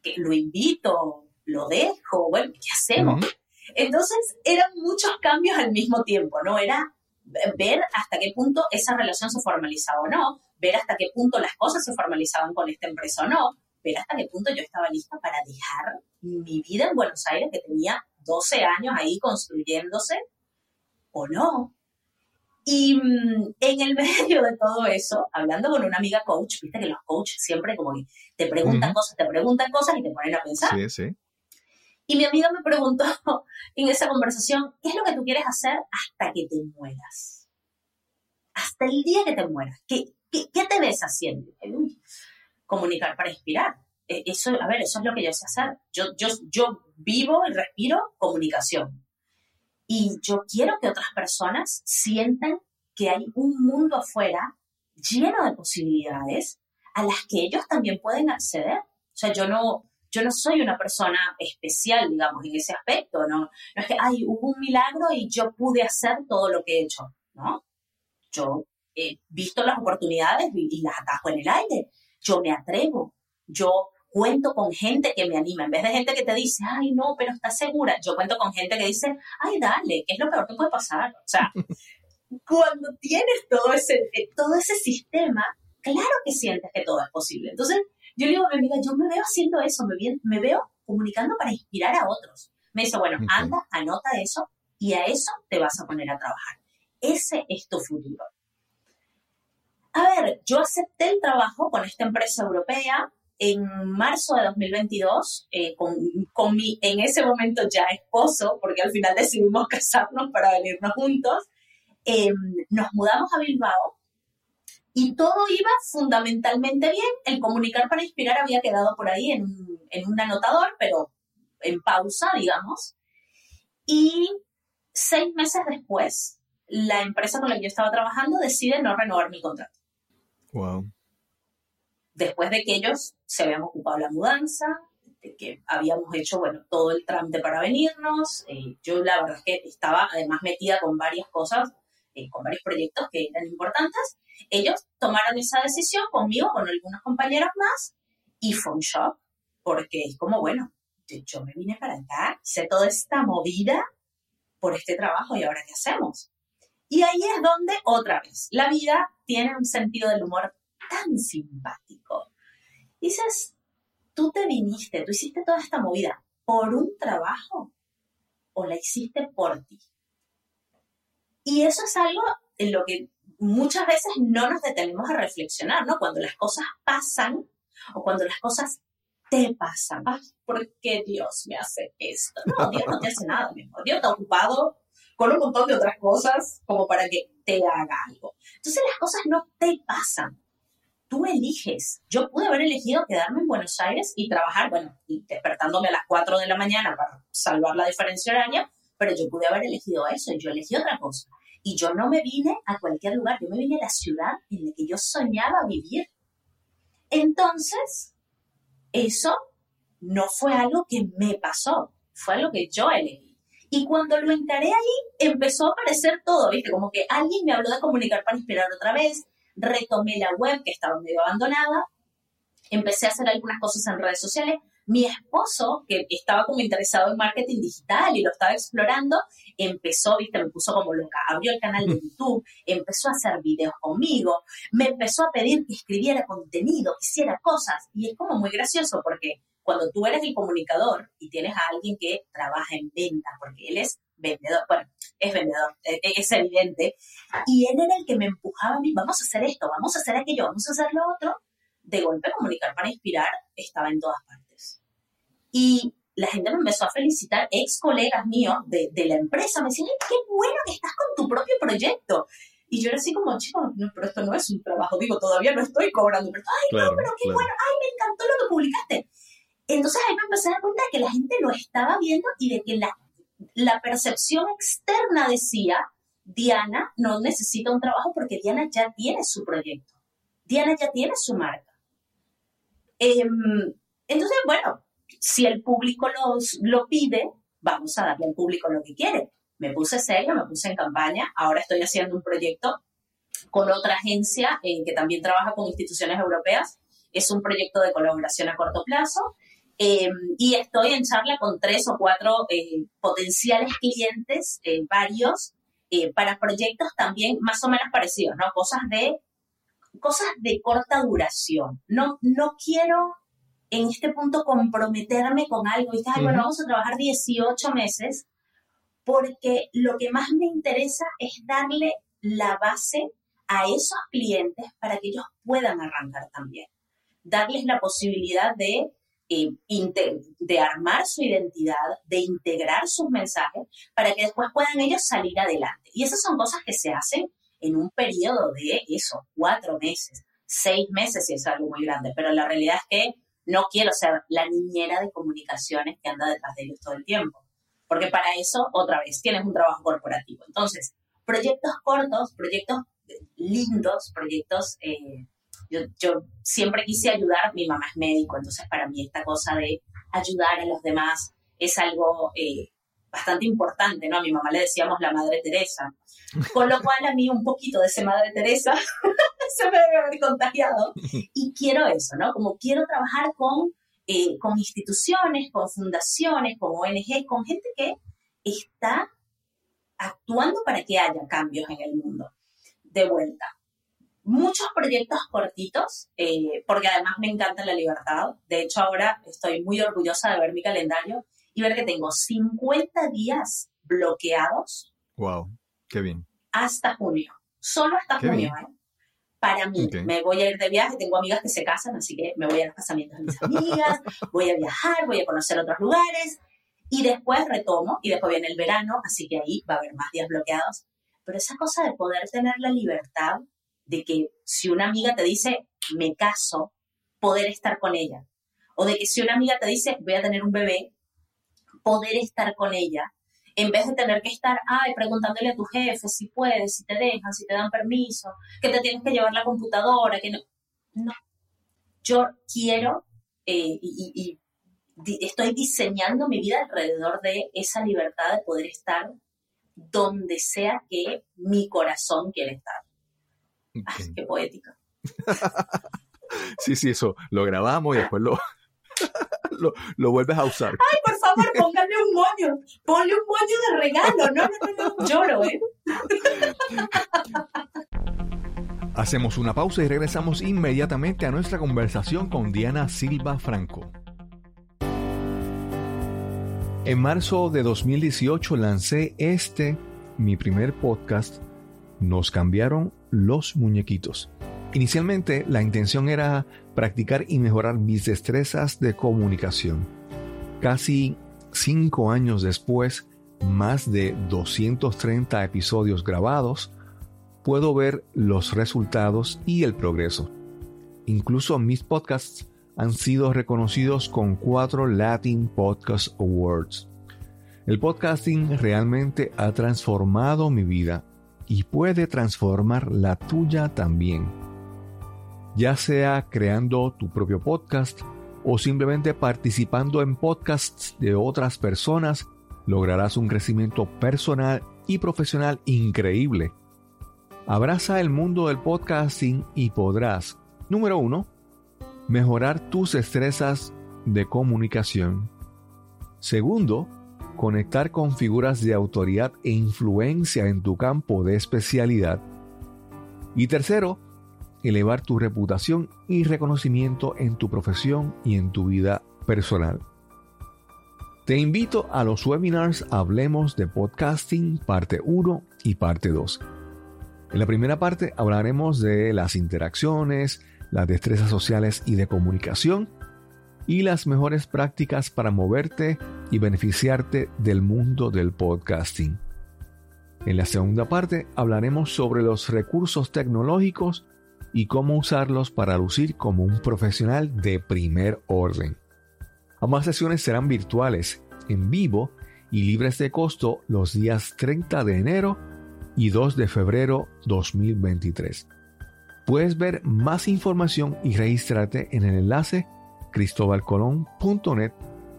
que lo invito, lo dejo, bueno, ¿qué hacemos? Entonces, eran muchos cambios al mismo tiempo, ¿no? Era ver hasta qué punto esa relación se formalizaba o no, ver hasta qué punto las cosas se formalizaban con esta empresa o no, ver hasta qué punto yo estaba lista para dejar mi vida en Buenos Aires, que tenía 12 años ahí construyéndose, o no. Y mm, en el medio de todo eso, hablando con una amiga coach, viste que los coaches siempre como que te preguntan Ujú. cosas, te preguntan cosas y te ponen a pensar. Sí, sí. Y mi amiga me preguntó en esa conversación, ¿qué es lo que tú quieres hacer hasta que te mueras? Hasta el día que te mueras. ¿Qué, qué, qué te ves haciendo? Uy, comunicar para inspirar. Eh, Eso, a ver, eso es lo que yo sé hacer. Yo, yo, yo vivo y respiro comunicación. Y yo quiero que otras personas sientan que hay un mundo afuera lleno de posibilidades a las que ellos también pueden acceder. O sea, yo no, yo no soy una persona especial, digamos, en ese aspecto, ¿no? No es que, ay, hubo un milagro y yo pude hacer todo lo que he hecho, ¿no? Yo he visto las oportunidades y las atajo en el aire. Yo me atrevo. Yo cuento con gente que me anima. En vez de gente que te dice, ay, no, pero estás segura. Yo cuento con gente que dice, ay, dale, ¿qué es lo peor que puede pasar? O sea, cuando tienes todo ese, eh, todo ese sistema, claro que sientes que todo es posible. Entonces, yo le digo a mi amiga, yo me veo haciendo eso, me, me veo comunicando para inspirar a otros. Me dice, bueno, anda, anota eso y a eso te vas a poner a trabajar. Ese es tu futuro. A ver, yo acepté el trabajo con esta empresa europea en marzo de 2022 eh, con, con mi en ese momento ya esposo, porque al final decidimos casarnos para venirnos juntos. Eh, nos mudamos a Bilbao y todo iba fundamentalmente bien. El comunicar para inspirar había quedado por ahí en, en un anotador, pero en pausa, digamos. Y seis meses después, la empresa con la que yo estaba trabajando decide no renovar mi contrato. Wow. Después de que ellos se habían ocupado la mudanza, de que habíamos hecho, bueno, todo el trámite para venirnos. eh, yo la verdad es que estaba además metida con varias cosas, eh, con varios proyectos que eran importantes. Ellos tomaron esa decisión conmigo, con algunos compañeros más, y fue un shock, porque es como, bueno, yo, yo me vine para acá, hice toda esta movida por este trabajo y ahora qué hacemos. Y ahí es donde, otra vez, la vida tiene un sentido del humor tan simpático. Dices, tú te viniste, tú hiciste toda esta movida por un trabajo o la hiciste por ti. Y eso es algo en lo que muchas veces no nos detenemos a reflexionar, ¿no? Cuando las cosas pasan o cuando las cosas te pasan. Ay, ¿por qué Dios me hace esto? No, Dios no te hace nada, mi amor. Dios está ocupado con un montón de otras cosas como para que te haga algo. Entonces las cosas no te pasan. Tú eliges. Yo pude haber elegido quedarme en Buenos Aires y trabajar, bueno, y despertándome a las 4 de la mañana para salvar la diferencia horaria, pero yo pude haber elegido eso y yo elegí otra cosa. Y yo no me vine a cualquier lugar, yo me vine a la ciudad en la que yo soñaba vivir. Entonces, eso no fue algo que me pasó, fue algo que yo elegí. Y cuando lo encaré ahí, empezó a aparecer todo, ¿viste? Como que alguien me habló de comunicar para inspirar otra vez, retomé la web que estaba medio abandonada, empecé a hacer algunas cosas en redes sociales. Mi esposo, que estaba como interesado en marketing digital y lo estaba explorando, empezó, viste, me puso como loca, abrió el canal de YouTube, empezó a hacer videos conmigo, me empezó a pedir que escribiera contenido, que hiciera cosas. Y es como muy gracioso porque cuando tú eres el comunicador y tienes a alguien que trabaja en ventas, porque él es vendedor, bueno, es vendedor, eh, es evidente, y él era el que me empujaba a mí, vamos a hacer esto, vamos a hacer aquello, vamos a hacer lo otro, de golpe comunicar para inspirar estaba en todas partes. Y la gente me empezó a felicitar, ex colegas míos de, de la empresa, me decían, "Ay, qué bueno que estás con tu propio proyecto. Y yo era así como, chico, no, pero esto no es un trabajo, digo, todavía no estoy cobrando, pero, ay, Claro, no, pero qué claro. bueno, ay, me encantó lo que publicaste. Entonces ahí me empecé a dar cuenta de que la gente lo estaba viendo y de que la, la percepción externa decía, Diana no necesita un trabajo porque Diana ya tiene su proyecto. Diana ya tiene su marca. Em, entonces, bueno, si el público los, lo pide, vamos a darle al público lo que quiere. Me puse seria, me puse en campaña, ahora estoy haciendo un proyecto con otra agencia eh, que también trabaja con instituciones europeas. Es un proyecto de colaboración a corto plazo. Eh, y estoy en charla con tres o cuatro eh, potenciales clientes, varios, para proyectos también más o menos parecidos, ¿no? Cosas de, cosas de corta duración. No, no quiero en este punto comprometerme con algo y decir, bueno, vamos a trabajar 18 meses, porque lo que más me interesa es darle la base a esos clientes para que ellos puedan arrancar también. Darles la posibilidad de, de armar su identidad, de integrar sus mensajes para que después puedan ellos salir adelante. Y esas son cosas que se hacen en un periodo de eso, cuatro meses, seis meses si es algo muy grande, pero la realidad es que no quiero ser la niñera de comunicaciones que anda detrás de ellos todo el tiempo, porque para eso, otra vez, tienes un trabajo corporativo. Entonces, proyectos cortos, proyectos lindos, proyectos... Eh, yo, siempre quise ayudar, mi mamá es médico, entonces para mí esta cosa de ayudar a los demás es algo eh, bastante importante, ¿no? A mi mamá le decíamos la Madre Teresa, con lo cual a mí un poquito de ese Madre Teresa se me debe haber contagiado y quiero eso, ¿no? Como quiero trabajar con, eh, con instituciones, con fundaciones, con ONG, con gente que está actuando para que haya cambios en el mundo. De vuelta, muchos proyectos cortitos, eh, porque además me encanta la libertad. De hecho, ahora estoy muy orgullosa de ver mi calendario y ver que tengo 50 días bloqueados. Wow, qué bien. Hasta junio. Solo hasta junio, ¿eh? Para mí, me voy a ir de viaje, tengo amigas que se casan, así que me voy a los casamientos de mis amigas, voy a viajar, voy a conocer otros lugares y después retomo y después viene el verano, así que ahí va a haber más días bloqueados. Pero esa cosa de poder tener la libertad de que si una amiga te dice, me caso, poder estar con ella. O de que si una amiga te dice, voy a tener un bebé, poder estar con ella. En vez de tener que estar, ay, preguntándole a tu jefe si puedes, si te dejan, si te dan permiso, que te tienes que llevar la computadora, que no. No. Yo quiero eh, y estoy diseñando mi vida alrededor de esa libertad de poder estar donde sea que mi corazón quiere estar. Ay, qué poética. sí, sí, eso lo grabamos y después lo, lo, vuelves a usar. Ay, por favor, póngale un moño. Ponle un moño de regalo. No, no, no, no. Lloro, ¿eh? Hacemos una pausa y regresamos inmediatamente a nuestra conversación con Diana Silva Franco. En marzo de 2018 lancé este, mi primer podcast, Nos cambiaron los muñequitos. Inicialmente la intención era practicar y mejorar mis destrezas de comunicación. Casi cinco años después, más de 230 episodios grabados, puedo ver los resultados y el progreso. Incluso mis podcasts han sido reconocidos con cuatro Latin Podcast Awards. El podcasting realmente ha transformado mi vida y puede transformar la tuya también. Ya sea creando tu propio podcast o simplemente participando en podcasts de otras personas, lograrás un crecimiento personal y profesional increíble. Abraza el mundo del podcasting y podrás, número uno, mejorar tus destrezas de comunicación. Segundo, conectar con figuras de autoridad e influencia en tu campo de especialidad. Y tercero, elevar tu reputación y reconocimiento en tu profesión y en tu vida personal. Te invito a los webinars Hablemos de Podcasting parte 1 y parte 2. En la primera parte hablaremos de las interacciones, las destrezas sociales y de comunicación y las mejores prácticas para moverte y beneficiarte del mundo del podcasting. En la segunda parte hablaremos sobre los recursos tecnológicos y cómo usarlos para lucir como un profesional de primer orden. Ambas sesiones serán virtuales, en vivo y libres de costo los días 30 de enero y 2 de febrero 2023. Puedes ver más información y registrarte en el enlace cristobalcolón.net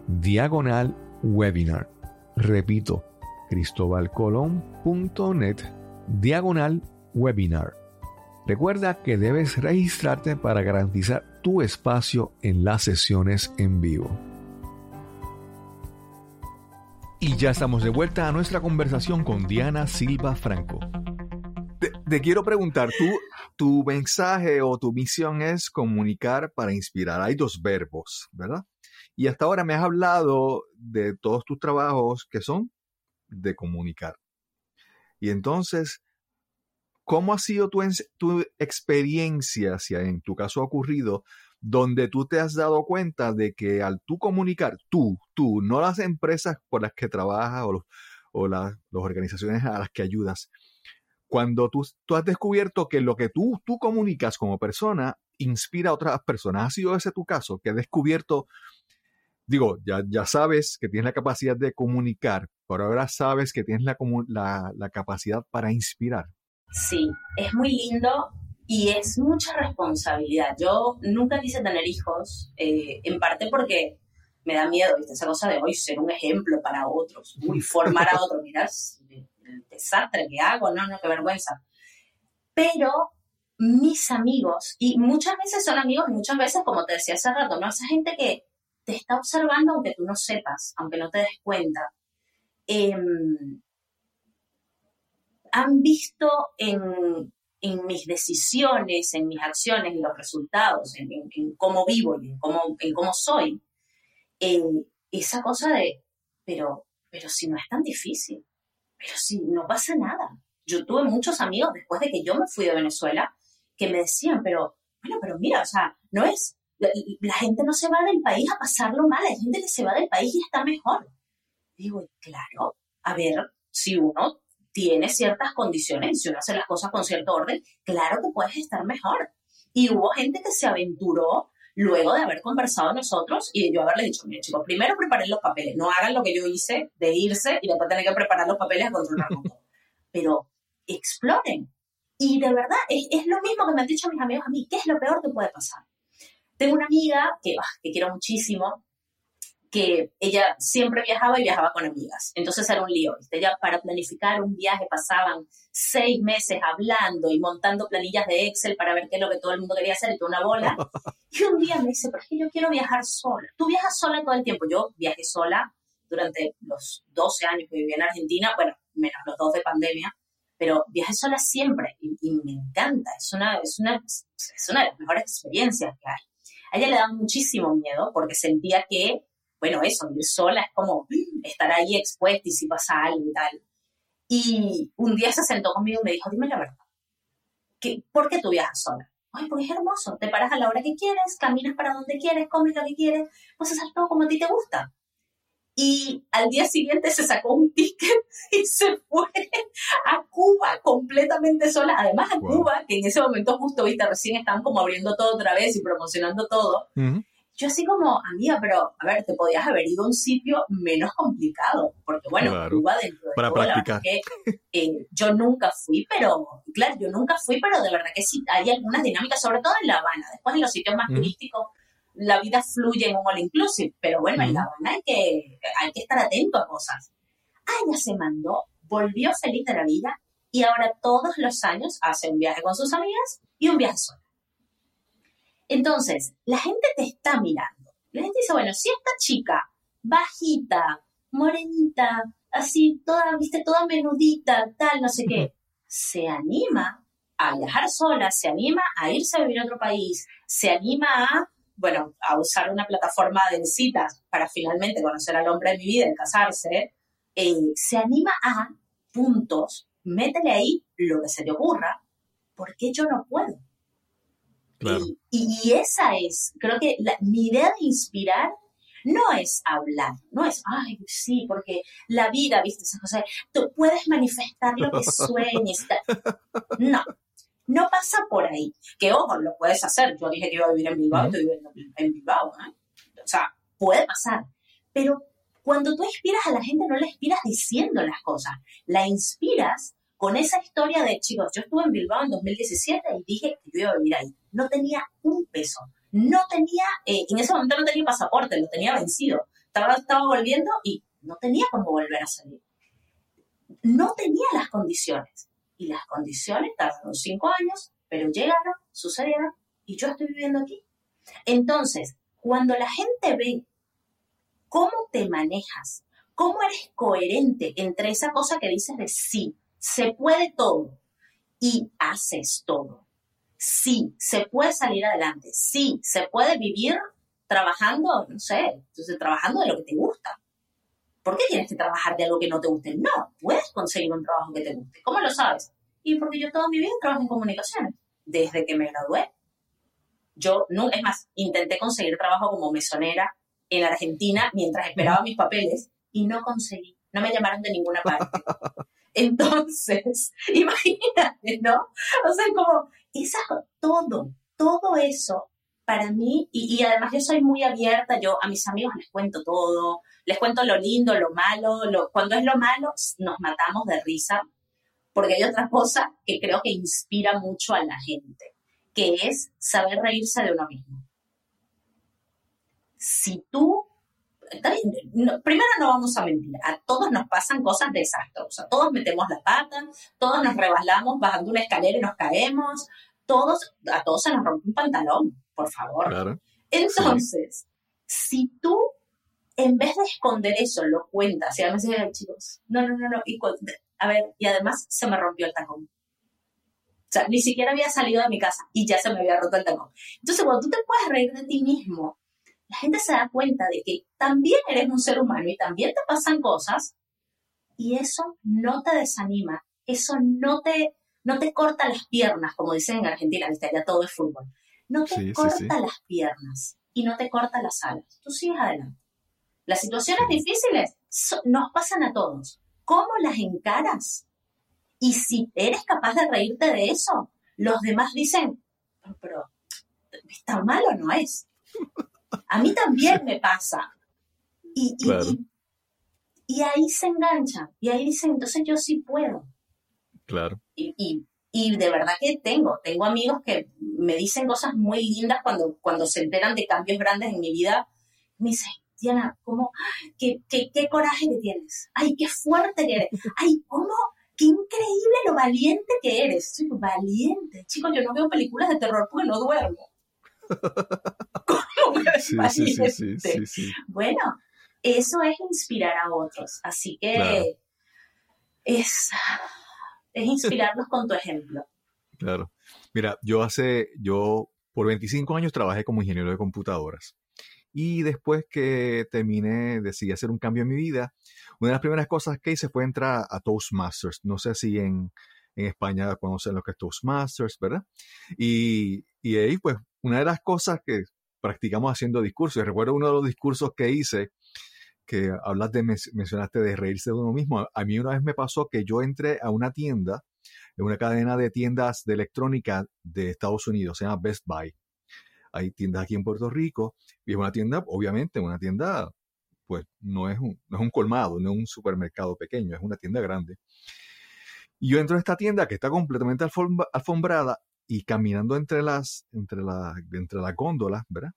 diagonal webinar. Repito, cristobalcolón.net diagonal webinar. Recuerda que debes registrarte para garantizar tu espacio en las sesiones en vivo. Y ya estamos de vuelta a nuestra conversación con Diana Silva Franco. Te, te quiero preguntar, ¿tú, tu mensaje o tu misión es comunicar para inspirar. Hay dos verbos, ¿verdad? Y hasta ahora me has hablado de todos tus trabajos que son de comunicar. Y entonces, ¿cómo ha sido tu, experiencia, si en tu caso ha ocurrido, donde tú te has dado cuenta de que al tú comunicar, tú, tú, no las empresas por las que trabajas o, las organizaciones a las que ayudas, cuando tú, tú has descubierto que lo que tú, tú comunicas como persona inspira a otras personas, ¿ha sido ese tu caso? Que has descubierto, digo, ya, ya sabes que tienes la capacidad de comunicar, pero ahora sabes que tienes la, la, la capacidad para inspirar. Sí, es muy lindo y es mucha responsabilidad. Yo nunca quise tener hijos, eh, en parte porque me da miedo, ¿viste? Esa cosa de hoy ser un ejemplo para otros, uy, formar a otros, mirás el desastre que hago, no, no, qué vergüenza. Pero mis amigos, y muchas veces son amigos y muchas veces, como te decía hace rato, ¿no? Esa gente que te está observando aunque tú no sepas, aunque no te des cuenta. em, han visto en, mis decisiones, en mis acciones, en los resultados, en, cómo vivo y en cómo, cómo soy, eh, esa cosa de, pero, pero si no es tan difícil, pero si no pasa nada. Yo tuve muchos amigos después de que yo me fui de Venezuela que me decían, pero, bueno, pero mira, o sea, no es, la, gente no se va del país a pasarlo mal, hay gente que se va del país y está mejor. Digo, claro, a ver, si uno tiene ciertas condiciones, si uno hace las cosas con cierto orden, claro que puedes estar mejor. Y hubo gente que se aventuró luego de haber conversado nosotros y de yo haberle dicho, mire chicos, primero preparen los papeles, no hagan lo que yo hice de irse y después tener que preparar los papeles a control remoto. Pero exploren. Y de verdad, es, es lo mismo que me han dicho mis amigos a mí, ¿qué es lo peor que puede pasar? Tengo una amiga que, ah, que quiero muchísimo, que ella siempre viajaba y viajaba con amigas. Entonces era un lío. ¿viste? Ella para planificar un viaje pasaban seis meses hablando y montando planillas de Excel para ver qué es lo que todo el mundo quería hacer y toda una bola. Y un día me dice, pero es que yo quiero viajar sola. Tú viajas sola todo el tiempo. Yo viajé sola durante los 12 años que viví en Argentina, bueno, menos los dos de pandemia, pero viajé sola siempre y, y me encanta. Es una, es, una, es una de las mejores experiencias que hay. A ella le daba muchísimo miedo porque sentía que bueno, eso, ir sola es como estar ahí expuesta y si pasa algo y tal. Y un día se sentó conmigo y me dijo, dime la verdad, ¿qué, ¿por qué tú viajas sola? Ay, porque es hermoso, te paras a la hora que quieres, caminas para donde quieres, comes lo que quieres, puedes hacer todo como a ti te gusta. Y al día siguiente se sacó un ticket y se fue a Cuba completamente sola. Además, a Wow. Cuba, que en ese momento justo, viste, recién estaban como abriendo todo otra vez y promocionando todo. Ujú. Yo así como, amiga, pero a ver, te podías haber ido a un sitio menos complicado, porque bueno, Claro, Cuba dentro de para todo, practicar. que eh, yo nunca fui, pero, claro, yo nunca fui, pero de verdad que sí, hay algunas dinámicas, sobre todo en La Habana, después en los sitios más Ujú. turísticos, la vida fluye en un all inclusive, pero bueno, en La Habana hay que, hay que estar atento a cosas. Ah, ella se mandó, volvió feliz de la vida, y ahora todos los años hace un viaje con sus amigas y un viaje sola. Entonces, la gente te está mirando. La gente dice, bueno, si esta chica, bajita, morenita, así, toda, viste, toda menudita, tal, no sé qué, se anima a viajar sola, se anima a irse a vivir a otro país, se anima a, bueno, a usar una plataforma de citas para finalmente conocer al hombre de mi vida y casarse, eh, se anima a puntos, métele ahí lo que se te ocurra, porque yo no puedo. Claro. Y, esa es, creo que la- mi idea de inspirar no es hablar, no es, ay, sí, porque la vida, viste, cosas, tú puedes manifestar lo que sueñes. No, no pasa por ahí. Que ojo, lo puedes hacer. Yo dije que iba a vivir en Bilbao, estoy viviendo en Bilbao. ¿eh? O sea, puede pasar. Pero cuando tú inspiras a la gente, no la inspiras diciendo las cosas, la inspiras con esa historia de, chicos, yo estuve en Bilbao en 2017 y dije que yo iba a vivir ahí. No tenía un peso. No tenía, eh, en ese momento no tenía pasaporte, lo tenía vencido. Estaba, estaba volviendo y no tenía cómo volver a salir. No tenía las condiciones. Y las condiciones tardaron cinco años pero llegaron, sucedieron y yo estoy viviendo aquí. Entonces, cuando la gente ve cómo te manejas, cómo eres coherente entre esa cosa que dices de sí, se puede todo y haces todo. Sí, se puede salir adelante. Sí, se puede vivir trabajando, no sé, trabajando de lo que te gusta. ¿Por qué tienes que trabajar de algo que no te guste? No, puedes conseguir un trabajo que te guste. ¿Cómo lo sabes? Y porque yo toda mi vida trabajo en comunicaciones, desde que me gradué. Yo, no, es más, intenté conseguir trabajo como mesonera en Argentina mientras esperaba mis papeles y no conseguí. No me llamaron de ninguna parte. Entonces, imagínate, ¿no? O sea, como, esa, todo, todo eso para mí, y, y, además yo soy muy abierta, yo a mis amigos les cuento todo, les cuento lo lindo, lo malo, lo, cuando es lo malo nos matamos de risa, porque hay otra cosa que creo que inspira mucho a la gente, que es saber reírse de uno mismo. Si tú, primero no vamos a mentir, a todos nos pasan cosas desastrosas, todos metemos la pata, todos nos rebalamos bajando una escalera y nos caemos, todos, a todos se nos rompe un pantalón, por favor. Claro. Entonces, si tú, en vez de esconder eso, lo cuentas, y además dicen, chicos, no, no, no, no, y, a ver, y además se me rompió el tacón. O sea, ni siquiera había salido de mi casa y ya se me había roto el tacón. Entonces, cuando tú te puedes reír de ti mismo, la gente se da cuenta de que también eres un ser humano y también te pasan cosas y eso no te desanima, eso no te, no te corta las piernas, como dicen en Argentina, ¿viste? allá todo es fútbol. No te Sí, corta sí. las piernas y no te corta las alas. Tú sigues adelante. Las situaciones difíciles so- nos pasan a todos. ¿Cómo las encaras? Y si eres capaz de reírte de eso, los demás dicen, pero, pero ¿está mal o no es? A mí también me pasa. Y, y- Claro. y- y ahí se enganchan. Y ahí dicen, entonces yo sí puedo Claro. y, y, y de verdad que tengo, tengo amigos que me dicen cosas muy lindas cuando, cuando se enteran de cambios grandes en mi vida. Me dicen, Diana, ¿cómo? ¿Qué, qué, qué coraje que tienes? ¡Ay, qué fuerte que eres! ¡Ay, cómo! ¡Qué increíble lo valiente que eres! Sí, valiente. Chicos, yo no veo películas de terror porque no duermo. ¿Cómo que eres Sí, sí, sí, sí, valiente? sí, sí. Bueno, eso es inspirar a otros. Así que Claro. es, es inspirarlos con tu ejemplo. Claro. Mira, yo hace, yo por 25 años trabajé como ingeniero de computadoras. Y después que terminé, decidí hacer un cambio en mi vida, una de las primeras cosas que hice fue entrar a Toastmasters. No sé si en, en España conocen lo que es Toastmasters, ¿verdad? Y, y ahí, pues, una de las cosas que practicamos haciendo discursos, y recuerdo uno de los discursos que hice, que hablas de, men- mencionaste de reírse de uno mismo. A mí una vez me pasó que yo entré a una tienda, en una cadena de tiendas de electrónica de Estados Unidos, se llama Best Buy. Hay tiendas aquí en Puerto Rico y es una tienda, obviamente, una tienda, pues no es un, no es un colmado, no es un supermercado pequeño, es una tienda grande. Y yo entro a esta tienda que está completamente alfombra- alfombrada y caminando entre las, entre las, entre las góndolas, ¿verdad?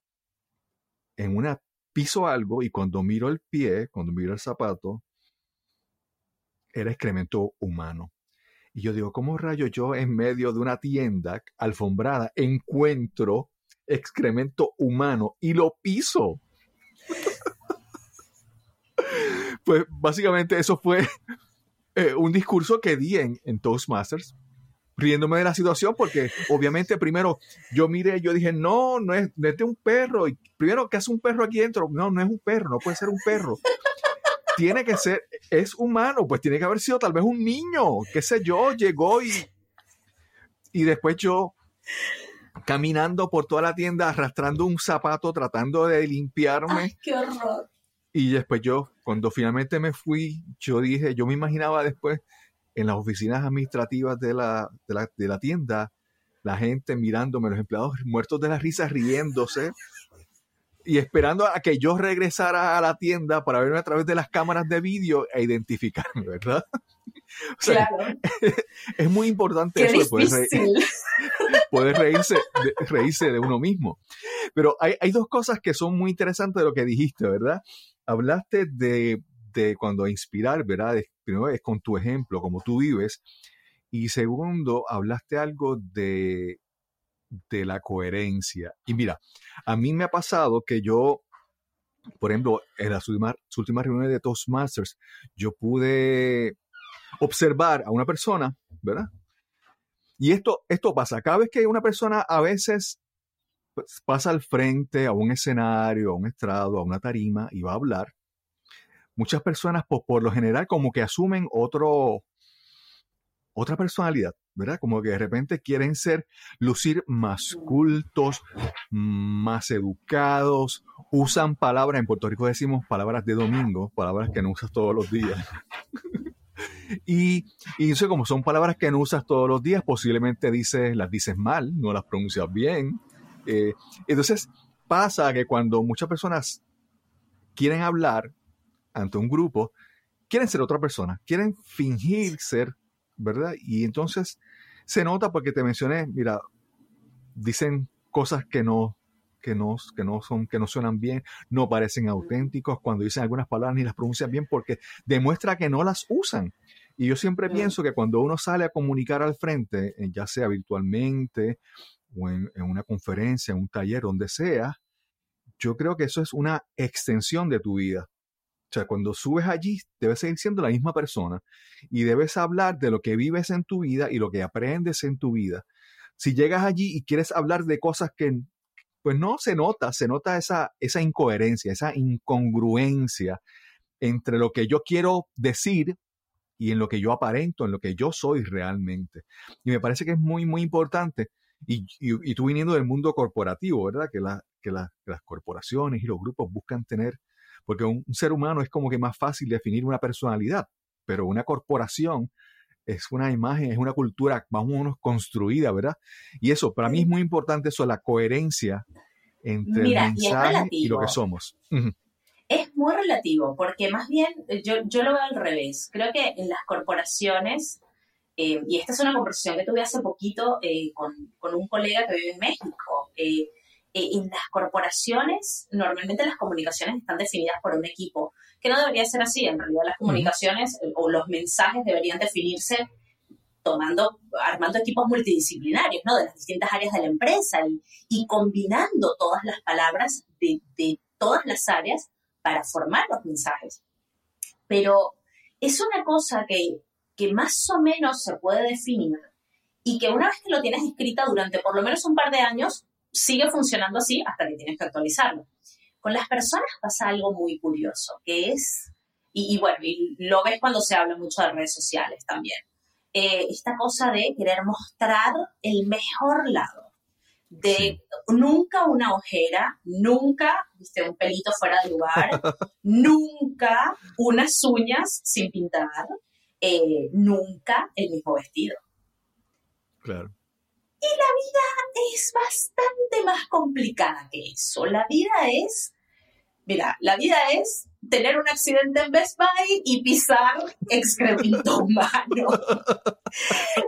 En una piso algo y cuando miro el pie, cuando miro el zapato, era excremento humano. Y yo digo, ¿cómo rayo yo en medio de una tienda alfombrada encuentro excremento humano y lo piso? pues básicamente eso fue eh, un discurso que di en, en Toastmasters, riéndome de la situación, porque obviamente primero yo miré, yo dije, no, no es, no es de un perro. Y primero, ¿qué hace un perro aquí dentro? No, no es un perro, no puede ser un perro. Tiene que ser, es humano, pues tiene que haber sido tal vez un niño, qué sé yo, llegó y, y después yo caminando por toda la tienda, arrastrando un zapato, tratando de limpiarme. ¡Ay, qué horror! Y después yo, cuando finalmente me fui, yo dije, yo me imaginaba después en las oficinas administrativas de la, de la, de la tienda, la gente mirándome, los empleados muertos de la risa, riéndose y esperando a que yo regresara a la tienda para verme a través de las cámaras de vídeo e identificarme, ¿verdad? O sea, Claro, es muy importante qué eso de poder, poder reírse, de, reírse de uno mismo. Pero hay, hay dos cosas que son muy interesantes de lo que dijiste, ¿verdad? Hablaste de, de cuando inspirar, ¿verdad? De- es con tu ejemplo, como tú vives, Y segundo, hablaste algo de, de la coherencia. Y mira, a mí me ha pasado que yo, por ejemplo, en las últimas, últimas reuniones de Toastmasters, yo pude observar a una persona, ¿verdad? Y esto, esto pasa, cada vez que una persona a veces pasa al frente a un escenario, a un estrado, a una tarima y va a hablar, muchas personas por, por lo general como que asumen otro, otra personalidad, ¿verdad? Como que de repente quieren ser, lucir más cultos, más educados, usan palabras, en Puerto Rico decimos palabras de domingo, palabras que no usas todos los días. y, y eso como son palabras que no usas todos los días, posiblemente dices, las dices mal, no las pronuncias bien. Eh, entonces pasa que cuando muchas personas quieren hablar ante un grupo, quieren ser otra persona, quieren fingir ser ¿verdad? Y entonces se nota porque te mencioné, mira, dicen cosas que no, que no, que no son, que no suenan bien, no parecen auténticos, cuando dicen algunas palabras ni las pronuncian bien porque demuestra que no las usan. Y yo siempre pienso que cuando uno sale a comunicar al frente, eh, ya sea virtualmente o en, en una conferencia, en un taller, donde sea, yo creo que eso es una extensión de tu vida. O sea, cuando subes allí, debes seguir siendo la misma persona y debes hablar de lo que vives en tu vida y lo que aprendes en tu vida. Si llegas allí y quieres hablar de cosas que, pues no se nota, se nota esa, esa incoherencia, esa incongruencia entre lo que yo quiero decir y en lo que yo aparento, en lo que yo soy realmente. Y me parece que es muy, muy importante. Y, y, tú viniendo del mundo corporativo, ¿verdad? Que, la, que, la, que las corporaciones y los grupos buscan tener porque un, ser humano es como que más fácil definir una personalidad, pero una corporación es una imagen, es una cultura más o menos construida, ¿verdad? Y eso, para mí es muy importante eso, la coherencia entre el mensaje y, lo que somos. Es muy relativo, porque más bien yo, yo lo veo al revés. Creo que en las corporaciones, eh, y esta es una conversación que tuve hace poquito eh, con, con, un colega que vive en México, eh, eh, en las corporaciones, normalmente las comunicaciones están definidas por un equipo, que no debería ser así. En realidad las comunicaciones eh, o los mensajes deberían definirse tomando, armando equipos multidisciplinarios, ¿no? De las distintas áreas de la empresa y, y combinando todas las palabras de, de todas las áreas para formar los mensajes. Pero es una cosa que, que más o menos se puede definir y que una vez que lo tienes escrita durante por lo menos un par de años, sigue funcionando así hasta que tienes que actualizarlo. Con las personas pasa algo muy curioso, que es, y, bueno, y lo ves cuando se habla mucho de redes sociales también, eh, esta cosa de querer mostrar el mejor lado, de nunca una ojera, nunca viste un pelito fuera de lugar, nunca unas uñas sin pintar, eh, nunca el mismo vestido. Claro. Y la vida es bastante más complicada que eso. La vida es, mira, la vida es tener un accidente en Best Buy y pisar excremento humano.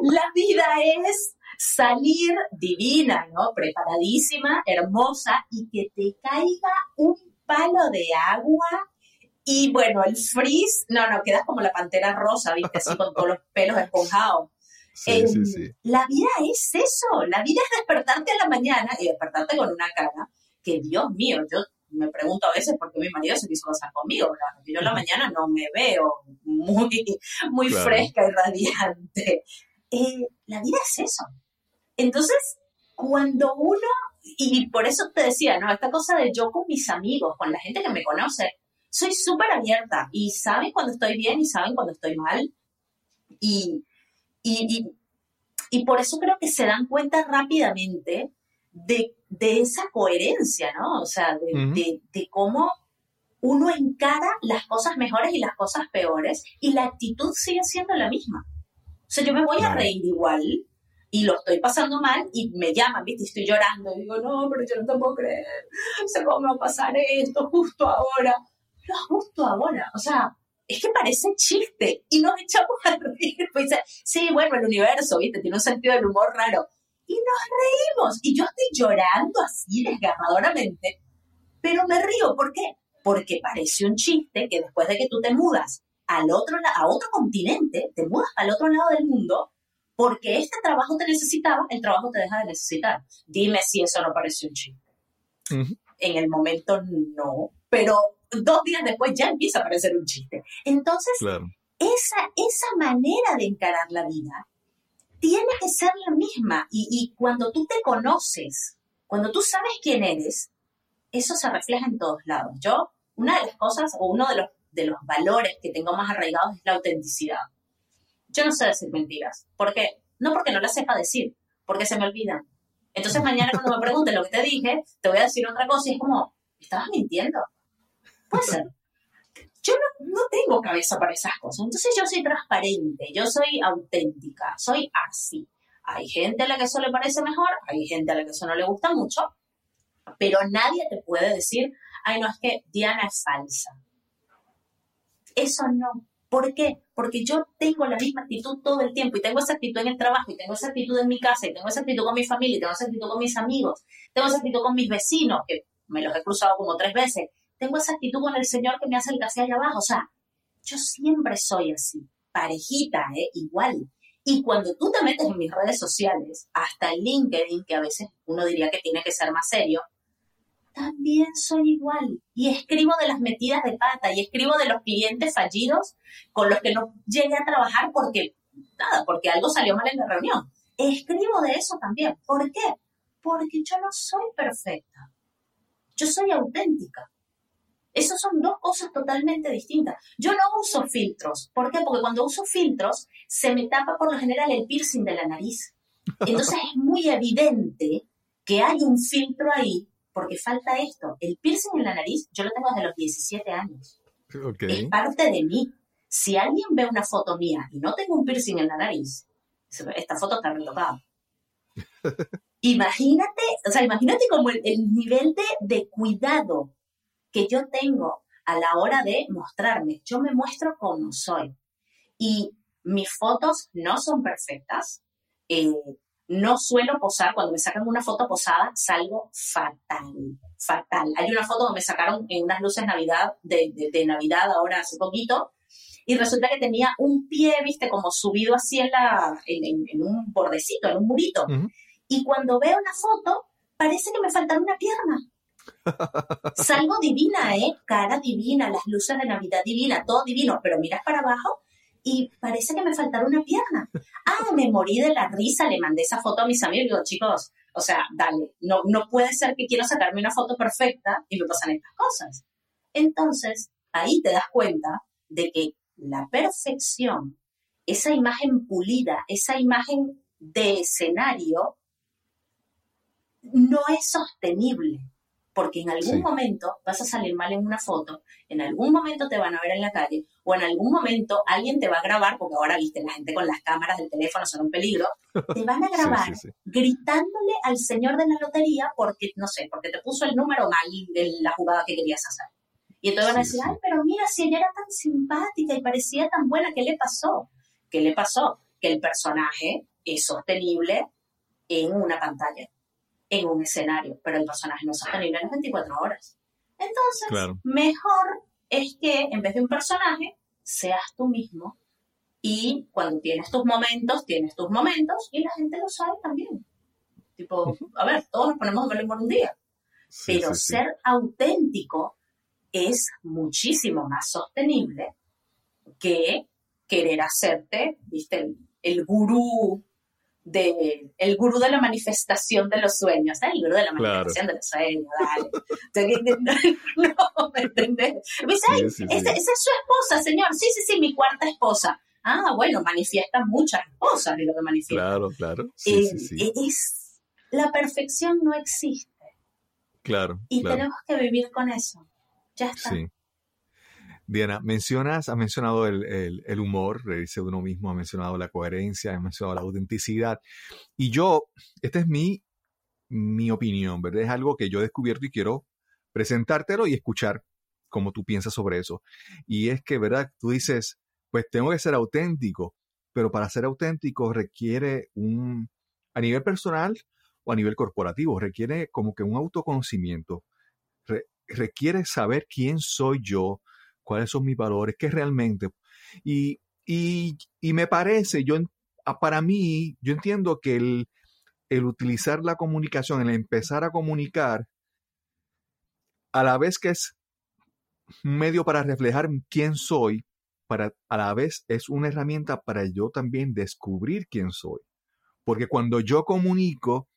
La vida es salir divina, ¿no? Preparadísima, hermosa y que te caiga un palo de agua y bueno, el frizz, no, no, quedas como la pantera rosa, ¿viste? Así con todos los pelos esponjados. Sí, sí, sí. La vida es eso, la vida es despertarte a la mañana y despertarte con una cara que, Dios mío, yo me pregunto a veces por qué mi marido se quiso casar conmigo, ¿verdad? yo en la mañana no me veo muy, muy fresca y radiante. Eh, la vida es eso. Entonces, cuando uno, y por eso te decía, ¿no? Esta cosa de yo con mis amigos, con la gente que me conoce, soy súper abierta y saben cuando estoy bien y saben cuando estoy mal. Y, y, y, por eso creo que se dan cuenta rápidamente de, de esa coherencia, ¿no? O sea, de, de, cómo uno encara las cosas mejores y las cosas peores y la actitud sigue siendo la misma. O sea, yo me voy a reír igual y lo estoy pasando mal y me llaman, ¿viste? Y estoy llorando y digo, no, pero yo no te puedo creer, sé cómo va a pasar esto justo ahora. Pero justo ahora, o sea, es que parece chiste y nos echamos a reír. Pues sí, bueno, el universo, ¿viste? Tiene un sentido del humor raro. Y nos reímos. Y yo estoy llorando así desgarradoramente, pero me río. ¿Por qué? Porque parece un chiste que después de que tú te mudas al otro, a otro continente, te mudas al otro lado del mundo, porque este trabajo te necesitaba, el trabajo te deja de necesitar. Dime si eso no parece un chiste. Ujú. En el momento no, pero dos días después ya empieza a parecer un chiste. Entonces, Claro. esa, esa manera de encarar la vida tiene que ser la misma. Y, y cuando tú te conoces, cuando tú sabes quién eres, eso se refleja en todos lados. Yo, una de las cosas o uno de los, de los valores que tengo más arraigados es la autenticidad. Yo no sé decir mentiras. ¿Por qué? No porque no las sepa decir, porque se me olvidan. Entonces mañana cuando me pregunten lo que te dije, te voy a decir otra cosa y es como, ¿estabas mintiendo? Puede ser. Yo no, no tengo cabeza para esas cosas. Entonces yo soy transparente, yo soy auténtica, soy así. Hay gente a la que eso le parece mejor, hay gente a la que eso no le gusta mucho, pero nadie te puede decir, ay, no, es que Diana es falsa. Eso no. ¿Por qué? Porque yo tengo la misma actitud todo el tiempo y tengo esa actitud en el trabajo y tengo esa actitud en mi casa y tengo esa actitud con mi familia y tengo esa actitud con mis amigos, tengo esa actitud con mis vecinos, que me los he cruzado como tres veces, tengo esa actitud con el señor que me hace el café allá abajo, o sea, yo siempre soy así, parejita, ¿eh? igual. Y cuando tú te metes en mis redes sociales, hasta en LinkedIn, que a veces uno diría que tiene que ser más serio, también soy igual. Y escribo de las metidas de pata y escribo de los clientes fallidos con los que no llegué a trabajar porque, nada, porque algo salió mal en la reunión. Escribo de eso también. ¿Por qué? Porque yo no soy perfecta. Yo soy auténtica. Esas son dos cosas totalmente distintas. Yo no uso filtros. ¿Por qué? Porque cuando uso filtros se me tapa por lo general el piercing de la nariz. Entonces es muy evidente que hay un filtro ahí porque falta esto. El piercing en la nariz yo lo tengo desde los 17 años. Ok. Es parte de mí. Si alguien ve una foto mía y no tengo un piercing en la nariz, esta foto está retocada. imagínate, o sea, imagínate como el, el nivel de, de cuidado que yo tengo a la hora de mostrarme. Yo me muestro como soy. Y mis fotos no son perfectas. eh, no suelo posar. Cuando me sacan una foto posada, salgo fatal. Fatal. Hay una foto que me sacaron en unas luces Navidad, de, de- de Navidad ahora hace poquito. Y resulta que tenía un pie, viste, como subido así en, la, en, en- un bordecito, en un murito. Y cuando veo la foto, parece que me faltara una pierna. Salgo divina, ¿eh? Cara divina, las luces de Navidad divina, todo divino, pero miras para abajo y parece que me faltara una pierna. Ah, me morí de la risa, le mandé esa foto a mis amigos y digo, chicos, o sea, dale, no, no puede ser que quiero sacarme una foto perfecta y me pasan estas cosas. Entonces, ahí te das cuenta de que la perfección, esa imagen pulida, esa imagen de escenario, no es sostenible, porque en algún Sí. momento vas a salir mal en una foto, en algún momento te van a ver en la calle, o en algún momento alguien te va a grabar, porque ahora viste, la gente con las cámaras del teléfono son un peligro, te van a grabar sí, sí. gritándole al señor de la lotería porque, no sé, porque te puso el número mal en la jugada que querías hacer. Y entonces van a decir, ay, pero mira, si ella era tan simpática y parecía tan buena, ¿qué le pasó? ¿Qué le pasó? Que el personaje es sostenible en una pantalla, en un escenario, pero el personaje no es sostenible en las 24 horas. Entonces, Claro. mejor es que en vez de un personaje, seas tú mismo y cuando tienes tus momentos, tienes tus momentos y la gente lo sabe también. Tipo, a ver, todos nos ponemos mal humor un día, Sí, pero sí, sí. ser auténtico es muchísimo más sostenible que querer hacerte, viste, el, el gurú de el gurú de la manifestación de los sueños, ¿eh? el gurú de la Claro. manifestación de los sueños, dale. No, ¿me entendés? Me dice, "Ay, Sí, sí, sí. esa, esa es su esposa, señor. Sí, sí, sí, mi cuarta esposa. Ah, bueno, manifiesta muchas esposas de lo que manifiesta. Claro, claro. Eh, es, la perfección no existe Claro, y claro. tenemos que vivir con eso. Ya está. Diana, mencionas, has mencionado el, el- el humor, reírse de uno mismo, has mencionado la coherencia, has mencionado la autenticidad. Y yo, esta es mi, mi opinión, ¿verdad? Es algo que yo he descubierto y quiero presentártelo y escuchar cómo tú piensas sobre eso. Y es que, ¿verdad? Tú dices, pues tengo que ser auténtico, pero para ser auténtico requiere un, a nivel personal o a nivel corporativo, requiere como que un autoconocimiento, Re- requiere saber quién soy yo, cuáles son mis valores, qué realmente. Y, y, y me parece, yo en- a- para mí, yo entiendo que el, el utilizar la comunicación, el empezar a comunicar, a la vez que es un medio para reflejar quién soy, para, a la vez es una herramienta para yo también descubrir quién soy. Porque cuando yo comunico,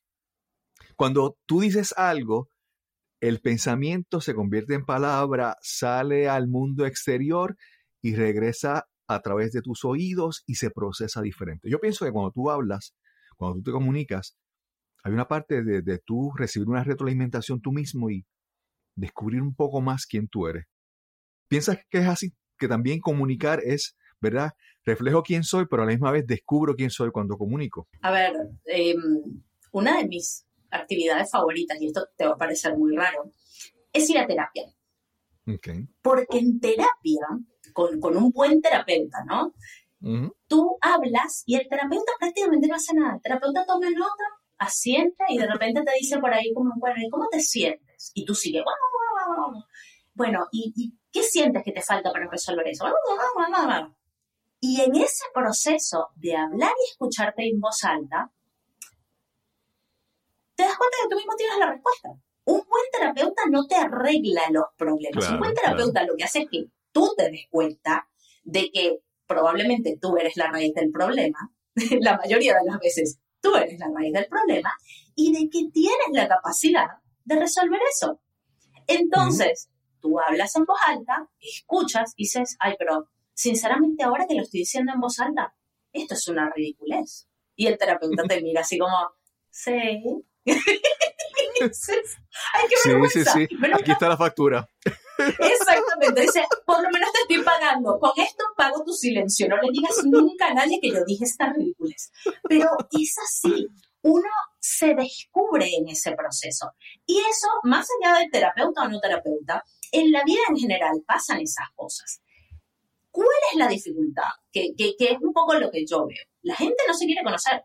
cuando tú dices algo, el pensamiento se convierte en palabra, sale al mundo exterior y regresa a través de tus oídos y se procesa diferente. Yo pienso que cuando tú hablas, cuando tú te comunicas, hay una parte de, tú recibir una retroalimentación tú mismo y descubrir un poco más quién tú eres. ¿Piensas que es así? Que también comunicar es, ¿verdad? Reflejo quién soy, pero a la misma vez descubro quién soy cuando comunico. A ver, eh, una de mis actividades favoritas, y esto te va a parecer muy raro, es ir a terapia. Ok. Porque en terapia, con, con un buen terapeuta, ¿no? Ujú. Tú hablas y el terapeuta prácticamente no hace nada. El terapeuta toma nota, asiente y de repente te dice por ahí como, bueno, ¿y cómo te sientes? Y tú sigues, "Guau, guau, guau, guau". bueno, ¿y, y qué sientes que te falta para resolver eso? Y en ese proceso de hablar y escucharte en voz alta, te das cuenta que tú mismo tienes la respuesta. Un buen terapeuta no te arregla los problemas. Claro, un buen terapeuta lo que hace es que tú te des cuenta de que probablemente tú eres la raíz del problema, la mayoría de las veces tú eres la raíz del problema, y de que tienes la capacidad de resolver eso. Entonces, tú hablas en voz alta, escuchas y dices, ay, pero sinceramente ahora que lo estoy diciendo en voz alta, esto es una ridiculez. Y el terapeuta te mira así como, sí. Dices, ay, qué Sí, sí, sí. Aquí está la factura. Exactamente, dice, por lo menos te estoy pagando, con esto pago tu silencio, no le digas nunca a nadie que yo dije esta ridiculez. Pero es así, uno se descubre en ese proceso. Y eso, más allá de terapeuta o no terapeuta, en la vida en general pasan esas cosas. ¿Cuál es la dificultad? Que, que- que es un poco lo que yo veo. La gente no se quiere conocer.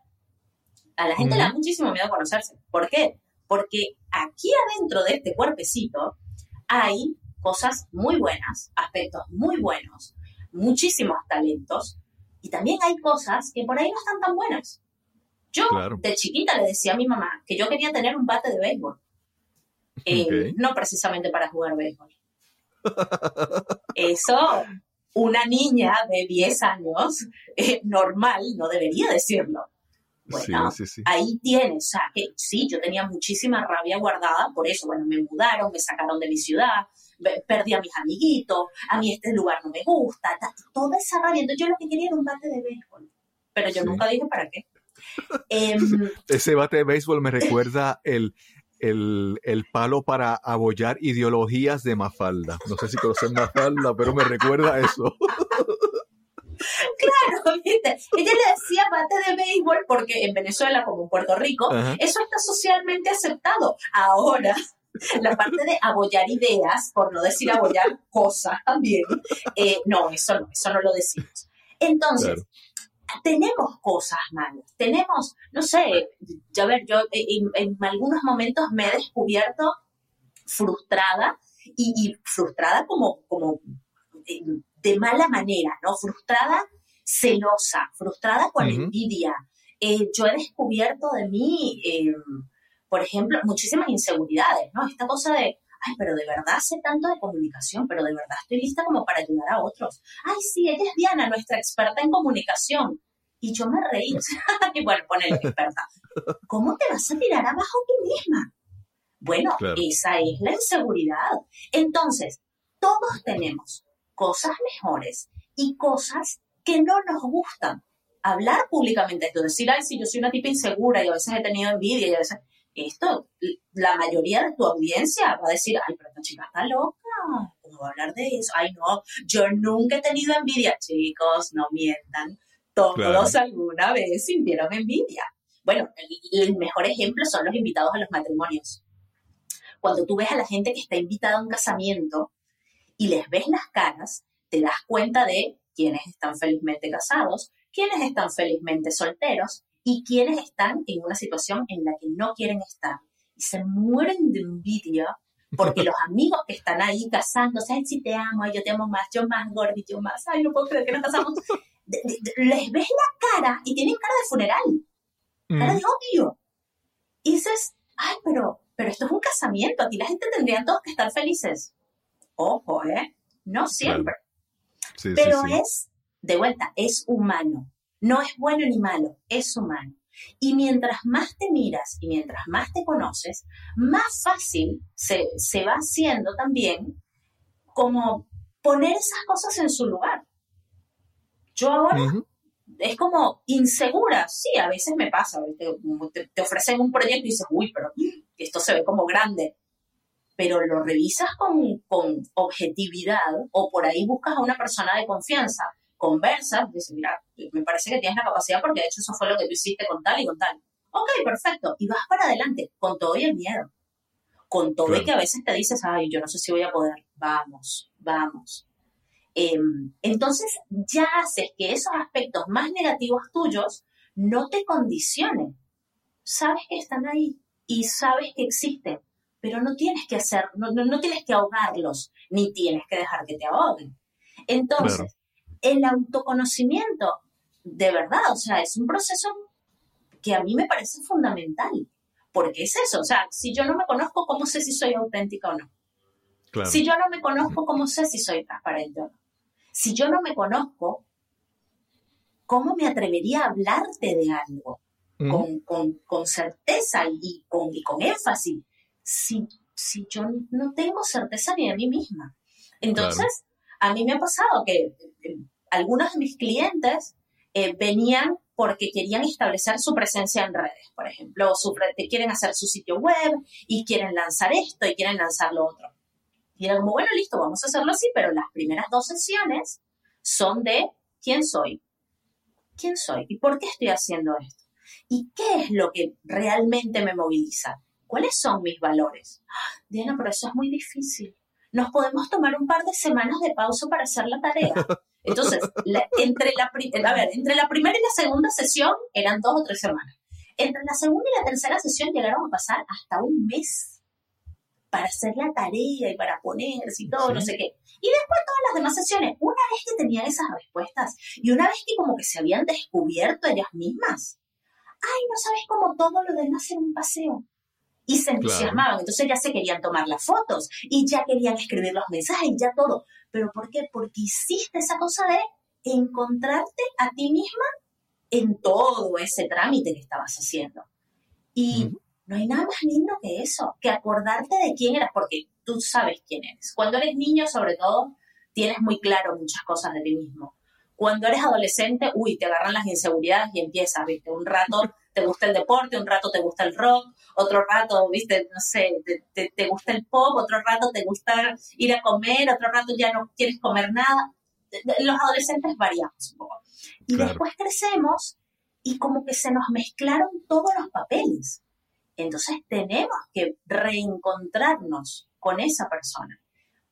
A la gente le da muchísimo miedo conocerse. ¿Por qué? Porque aquí adentro de este cuerpecito hay cosas muy buenas, aspectos muy buenos, muchísimos talentos, y también hay cosas que por ahí no están tan buenas. Yo Claro. de chiquita le decía a mi mamá que yo quería tener un bate de béisbol. Eh. No precisamente para jugar béisbol. Eso, una niña de 10 años eh, normal no debería decirlo. Bueno, sí, sí, sí. ahí tienes, o sea, que sí, yo tenía muchísima rabia guardada por eso, bueno, me mudaron, me sacaron de mi ciudad, perdí a mis amiguitos, a mí este lugar no me gusta, ta- toda esa rabia, entonces yo lo que quería era un bate de béisbol, pero yo nunca dije para qué. Em, Ese bate de béisbol me recuerda el, el, el palo para abollar ideologías de Mafalda. No sé si conocen Mafalda, pero me recuerda a eso. claro, ¿viste? Ella le decía bate de béisbol porque en Venezuela, como en Puerto Rico, eso está socialmente aceptado. Ahora, la parte de abollar ideas, por no decir abollar cosas también, eh, no, eso no, eso no lo decimos. Entonces, Claro. tenemos cosas malas, tenemos, no sé, ya ver, yo en, en algunos momentos me he descubierto frustrada y, y frustrada como, como eh, de mala manera, ¿no? Frustrada, celosa, frustrada con Ujú. envidia. Eh, yo he descubierto de mí, eh, por ejemplo, muchísimas inseguridades, ¿no? Esta cosa de, ay, pero de verdad sé tanto de comunicación, pero de verdad estoy lista como para ayudar a otros. Ay, sí, ella es Diana, nuestra experta en comunicación. Y yo me reí, y bueno, ponele experta. ¿Cómo te vas a tirar abajo tú misma? Bueno, Claro. esa es la inseguridad. Entonces, todos tenemos cosas mejores y cosas que no nos gustan. Hablar públicamente esto, decir, ay, sí, yo soy una tipa insegura y a veces he tenido envidia y a veces... Esto, la mayoría de tu audiencia va a decir, ay, pero esta chica está loca, ¿cómo va a hablar de eso? Ay, no, yo nunca he tenido envidia. Chicos, no mientan. Todos Claro. alguna vez sintieron envidia. Bueno, el, el mejor ejemplo son los invitados a los matrimonios. Cuando tú ves a la gente que está invitada a un casamiento y les ves las caras, te das cuenta de quiénes están felizmente casados, quiénes están felizmente solteros y quiénes están en una situación en la que no quieren estar. Y se mueren de envidia porque los amigos que están ahí casándose, ay, sí te amo, ay, yo te amo más, yo más, Gordy, yo más, ay, no puedo creer que nos casamos. de- de- de- les ves la cara y tienen cara de funeral, cara Mm, de odio. Y dices, ay, pero, pero esto es un casamiento, aquí la gente tendría todos que estar felices. Ojo, ¿eh? No siempre. sí, sí, Pero sí. es, de vuelta, es humano. No es bueno ni malo, es humano. Y mientras más te miras y mientras más te conoces, más fácil se, se va haciendo también como poner esas cosas en su lugar. Yo ahora es como insegura, sí, a veces me pasa, te ofrecen un proyecto y dices, uy, pero esto se ve como grande, pero lo revisas con, con objetividad o por ahí buscas a una persona de confianza, conversas, dices, mira, me parece que tienes la capacidad porque de hecho eso fue lo que tú hiciste con tal y con tal. Ok, perfecto, y vas para adelante, con todo y el miedo, con todo y que a veces te dices, ay, yo no sé si voy a poder, vamos, vamos. Em, entonces ya haces que esos aspectos más negativos tuyos no te condicionen. Sabes que están ahí y sabes que existen, pero no tienes que hacer, no, no- no tienes que ahogarlos, ni tienes que dejar que te ahoguen. Entonces, Claro. el autoconocimiento, de verdad, o sea, es un proceso que a mí me parece fundamental, porque es eso, o sea, si yo no me conozco, ¿cómo sé si soy auténtica o no? claro. Si yo no me conozco, ¿cómo sé si soy transparente o no? Si yo no me conozco, ¿cómo me atrevería a hablarte de algo con, con- con certeza y con, y con énfasis si, si yo no tengo certeza ni de mí misma? Entonces, a mí me ha pasado que eh, algunos de mis clientes eh, venían porque querían establecer su presencia en redes, por ejemplo, su quieren hacer su sitio web y quieren lanzar esto y quieren lanzar lo otro. Y era como, bueno, listo, vamos a hacerlo así, pero las primeras dos sesiones son de quién soy, quién soy y por qué estoy haciendo esto. ¿Y qué es lo que realmente me moviliza? ¿Cuáles son mis valores? Ah, Diana, pero eso es muy difícil. Nos podemos tomar un par de semanas de pausa para hacer la tarea. Entonces, la- entre, la, pri- a ver, entre la primera y la segunda sesión eran dos o tres semanas. Entre la segunda y la tercera sesión llegaron a pasar hasta un mes para hacer la tarea y para ponerse y todo, Sí. no sé qué. Y después todas las demás sesiones, una vez que tenían esas respuestas y una vez que como que se habían descubierto ellas mismas, ay, no sabes cómo todo lo demás era un paseo. Y se entusiasmaban, entonces ya se querían tomar las fotos y ya querían escribir los mensajes y ya todo. ¿Pero por qué? Porque hiciste esa cosa de encontrarte a ti misma en todo ese trámite que estabas haciendo. Y no hay nada más lindo que eso, que acordarte de quién eras, porque tú sabes quién eres. Cuando eres niño, sobre todo, tienes muy claro muchas cosas de ti mismo. Cuando eres adolescente, uy, te agarran las inseguridades y empiezas, ¿viste? Un rato te gusta el deporte, un rato te gusta el rock, otro rato, ¿viste? No sé, te, te- te gusta el pop, otro rato te gusta ir a comer, otro rato ya no quieres comer nada. Los adolescentes variamos un poco. Y Claro. después crecemos y como que se nos mezclaron todos los papeles. Entonces tenemos que reencontrarnos con esa persona.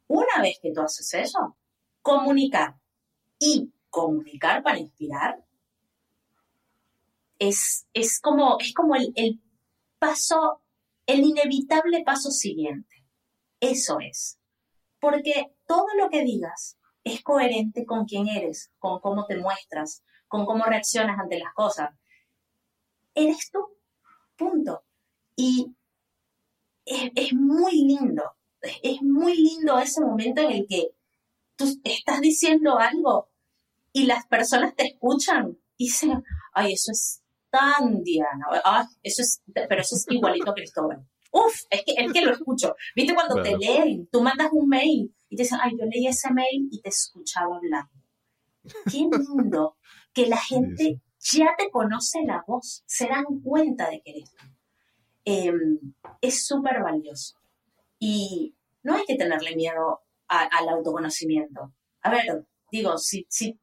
Una vez que tú haces eso, comunicar y comunicar para inspirar es, es como, es como el, el paso, el inevitable paso siguiente. Eso es. Porque todo lo que digas es coherente con quién eres, con cómo te muestras, con cómo reaccionas ante las cosas. Eres tú. Punto. Y es, es muy lindo. Es, muy lindo ese momento en el que tú estás diciendo algo y las personas te escuchan y dicen, ay, eso es tan Diana, ay, eso es, pero eso es igualito a Cristóbal. Uf, es que, es que lo escucho. ¿Viste cuando Claro. te leen? Tú mandas un mail y te dicen, ay, yo leí ese mail y te escuchaba hablando. Qué lindo que la gente ya te conoce la voz, se dan cuenta de que eres tú. Em, es súper valioso. Y no hay que tenerle miedo a- al autoconocimiento. A ver, digo, si, si,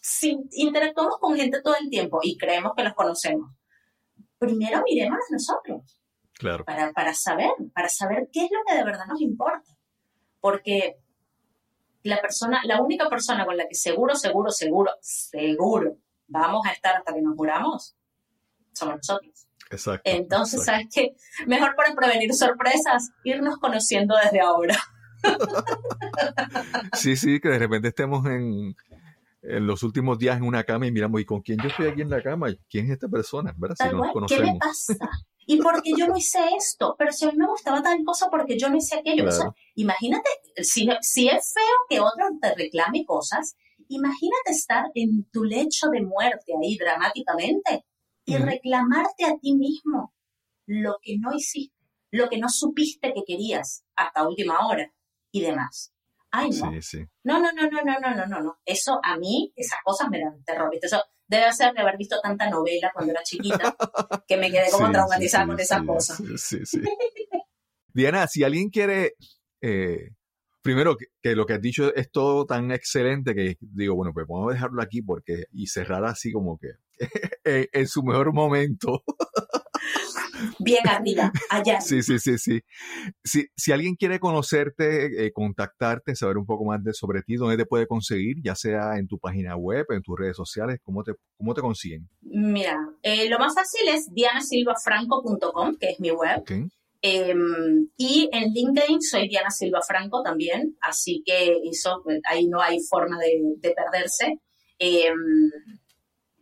si interactuamos con gente todo el tiempo y creemos que los conocemos, primero miremos nosotros Claro. para, para saber, para saber qué es lo que de verdad nos importa. Porque la persona, la única persona con la que seguro, seguro, seguro, seguro vamos a estar hasta que nos muramos, somos nosotros. Exacto. Entonces, exacto. ¿sabes qué? Mejor para prevenir sorpresas, irnos conociendo desde ahora. Sí, sí, que de repente estemos en, en los últimos días en una cama y miramos, ¿y con quién yo estoy aquí en la cama? ¿Quién es esta persona? ¿Verdad? Si nos cual, ¿Qué me conocemos. pasa? ¿Y por qué yo no hice esto? Pero si a mí me gustaba tal cosa, porque yo no hice aquello? O sea, Claro. imagínate, si, si es feo que otro te reclame cosas, imagínate estar en tu lecho de muerte ahí dramáticamente y reclamarte a ti mismo lo que no hiciste, lo que no supiste que querías hasta última hora y demás. Ay, no. Sí, sí. no. No, no, no, no, no, no, no, no. Eso a mí, esas cosas me dan terror, ¿viste? Eso debe ser de haber visto tanta novela cuando era chiquita que me quedé como sí, traumatizada con esas cosas. Sí, sí, Diana, si alguien quiere, eh, primero que, que, lo que has dicho es todo tan excelente que digo, bueno, pues podemos dejarlo aquí porque y cerrar así como que en, en su mejor momento. Bien arriba, allá. Sí, sí, sí, sí. Si, si alguien quiere conocerte, eh, contactarte, saber un poco más de sobre ti, ¿dónde te puede conseguir? Ya sea en tu página web, en tus redes sociales, ¿cómo te, cómo te consiguen? Mira, eh, lo más fácil es dianasilvafranco.com, que es mi web. Eh, y en LinkedIn soy Diana Silva Franco también, así que eso, pues, ahí no hay forma de, de perderse.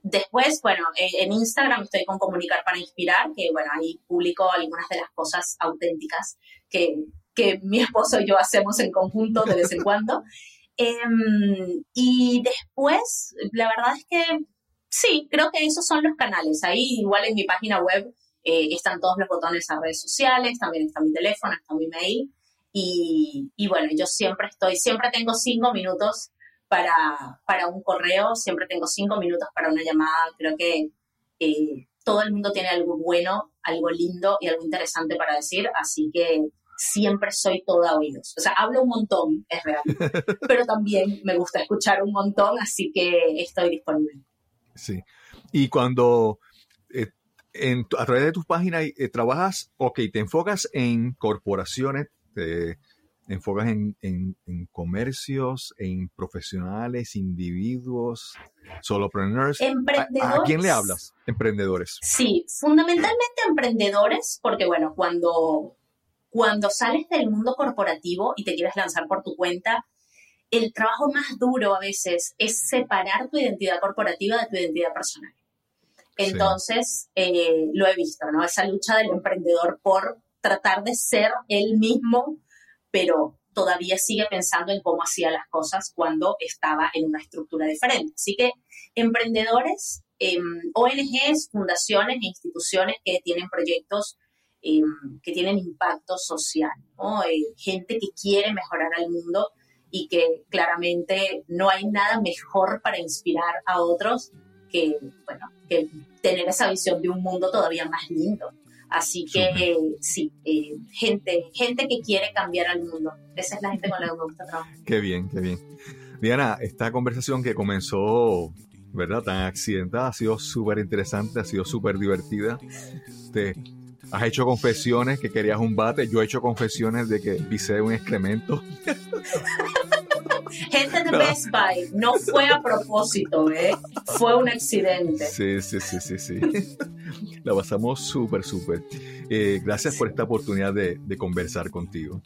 Después, bueno, eh, en Instagram estoy con Comunicar para Inspirar, que bueno, ahí publico algunas de las cosas auténticas que, que mi esposo y yo hacemos en conjunto de vez en cuando. Eh, y después, la verdad es que sí, creo que esos son los canales. Ahí igual en mi página web eh, están todos los botones a redes sociales, también está mi teléfono, está mi mail. Y, y bueno, yo siempre estoy, siempre tengo cinco minutos para, para un correo, siempre tengo cinco minutos para una llamada. Creo que eh, todo el mundo tiene algo bueno, algo lindo y algo interesante para decir, así que siempre soy toda oídos. O sea, hablo un montón, es real, pero también me gusta escuchar un montón, así que estoy disponible. Sí. Y cuando eh, en a través de tus páginas eh, trabajas, ok, te enfocas en corporaciones, te enfocas en, en- en comercios, en profesionales, individuos, solopreneurs. ¿A, Emprendedores. a quién le hablas? Emprendedores. Sí, fundamentalmente emprendedores, porque bueno, cuando, cuando sales del mundo corporativo y te quieres lanzar por tu cuenta, el trabajo más duro a veces es separar tu identidad corporativa de tu identidad personal. Entonces, eh, lo he visto, ¿no? Esa lucha del emprendedor por tratar de ser él mismo, pero todavía sigue pensando en cómo hacía las cosas cuando estaba en una estructura diferente. Así que emprendedores, eh, ONGs, fundaciones e instituciones que tienen proyectos eh, que tienen impacto social, ¿no? Eh, gente que quiere mejorar al mundo y que claramente no hay nada mejor para inspirar a otros que, bueno, que tener esa visión de un mundo todavía más lindo. Así que eh, sí, eh, gente, gente que quiere cambiar al mundo. Esa es la gente con la que me gusta trabajar. Qué bien, qué bien. Diana, esta conversación que comenzó, ¿verdad? Tan accidentada, ha sido súper interesante, ha sido súper divertida. Te, has hecho confesiones que querías un bate, yo he hecho confesiones de que pisé un excremento. Gente de Best Buy, no fue a propósito, ¿eh? Fue un accidente. Sí, sí, sí, sí, sí. La pasamos súper, súper. Eh, gracias por esta oportunidad de, de conversar contigo.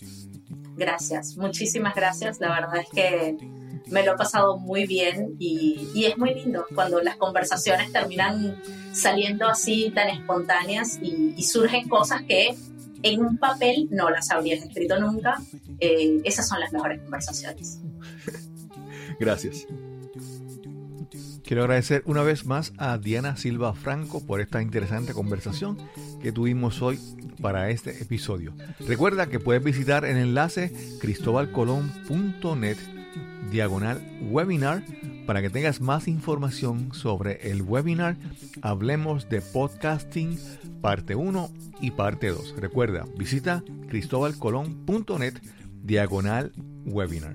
Gracias, muchísimas gracias. La verdad es que me lo he pasado muy bien y, y es muy lindo cuando las conversaciones terminan saliendo así tan espontáneas y, y surgen cosas que en un papel no las habrías escrito nunca. Eh, esas son las mejores conversaciones. Gracias. Quiero agradecer una vez más a Diana Silva Franco por esta interesante conversación que tuvimos hoy para este episodio. Recuerda que puedes visitar el enlace cristobalcolón.net diagonal webinar para que tengas más información sobre el webinar Hablemos de Podcasting parte 1 y parte 2. Recuerda, visita cristobalcolón.net diagonal webinar.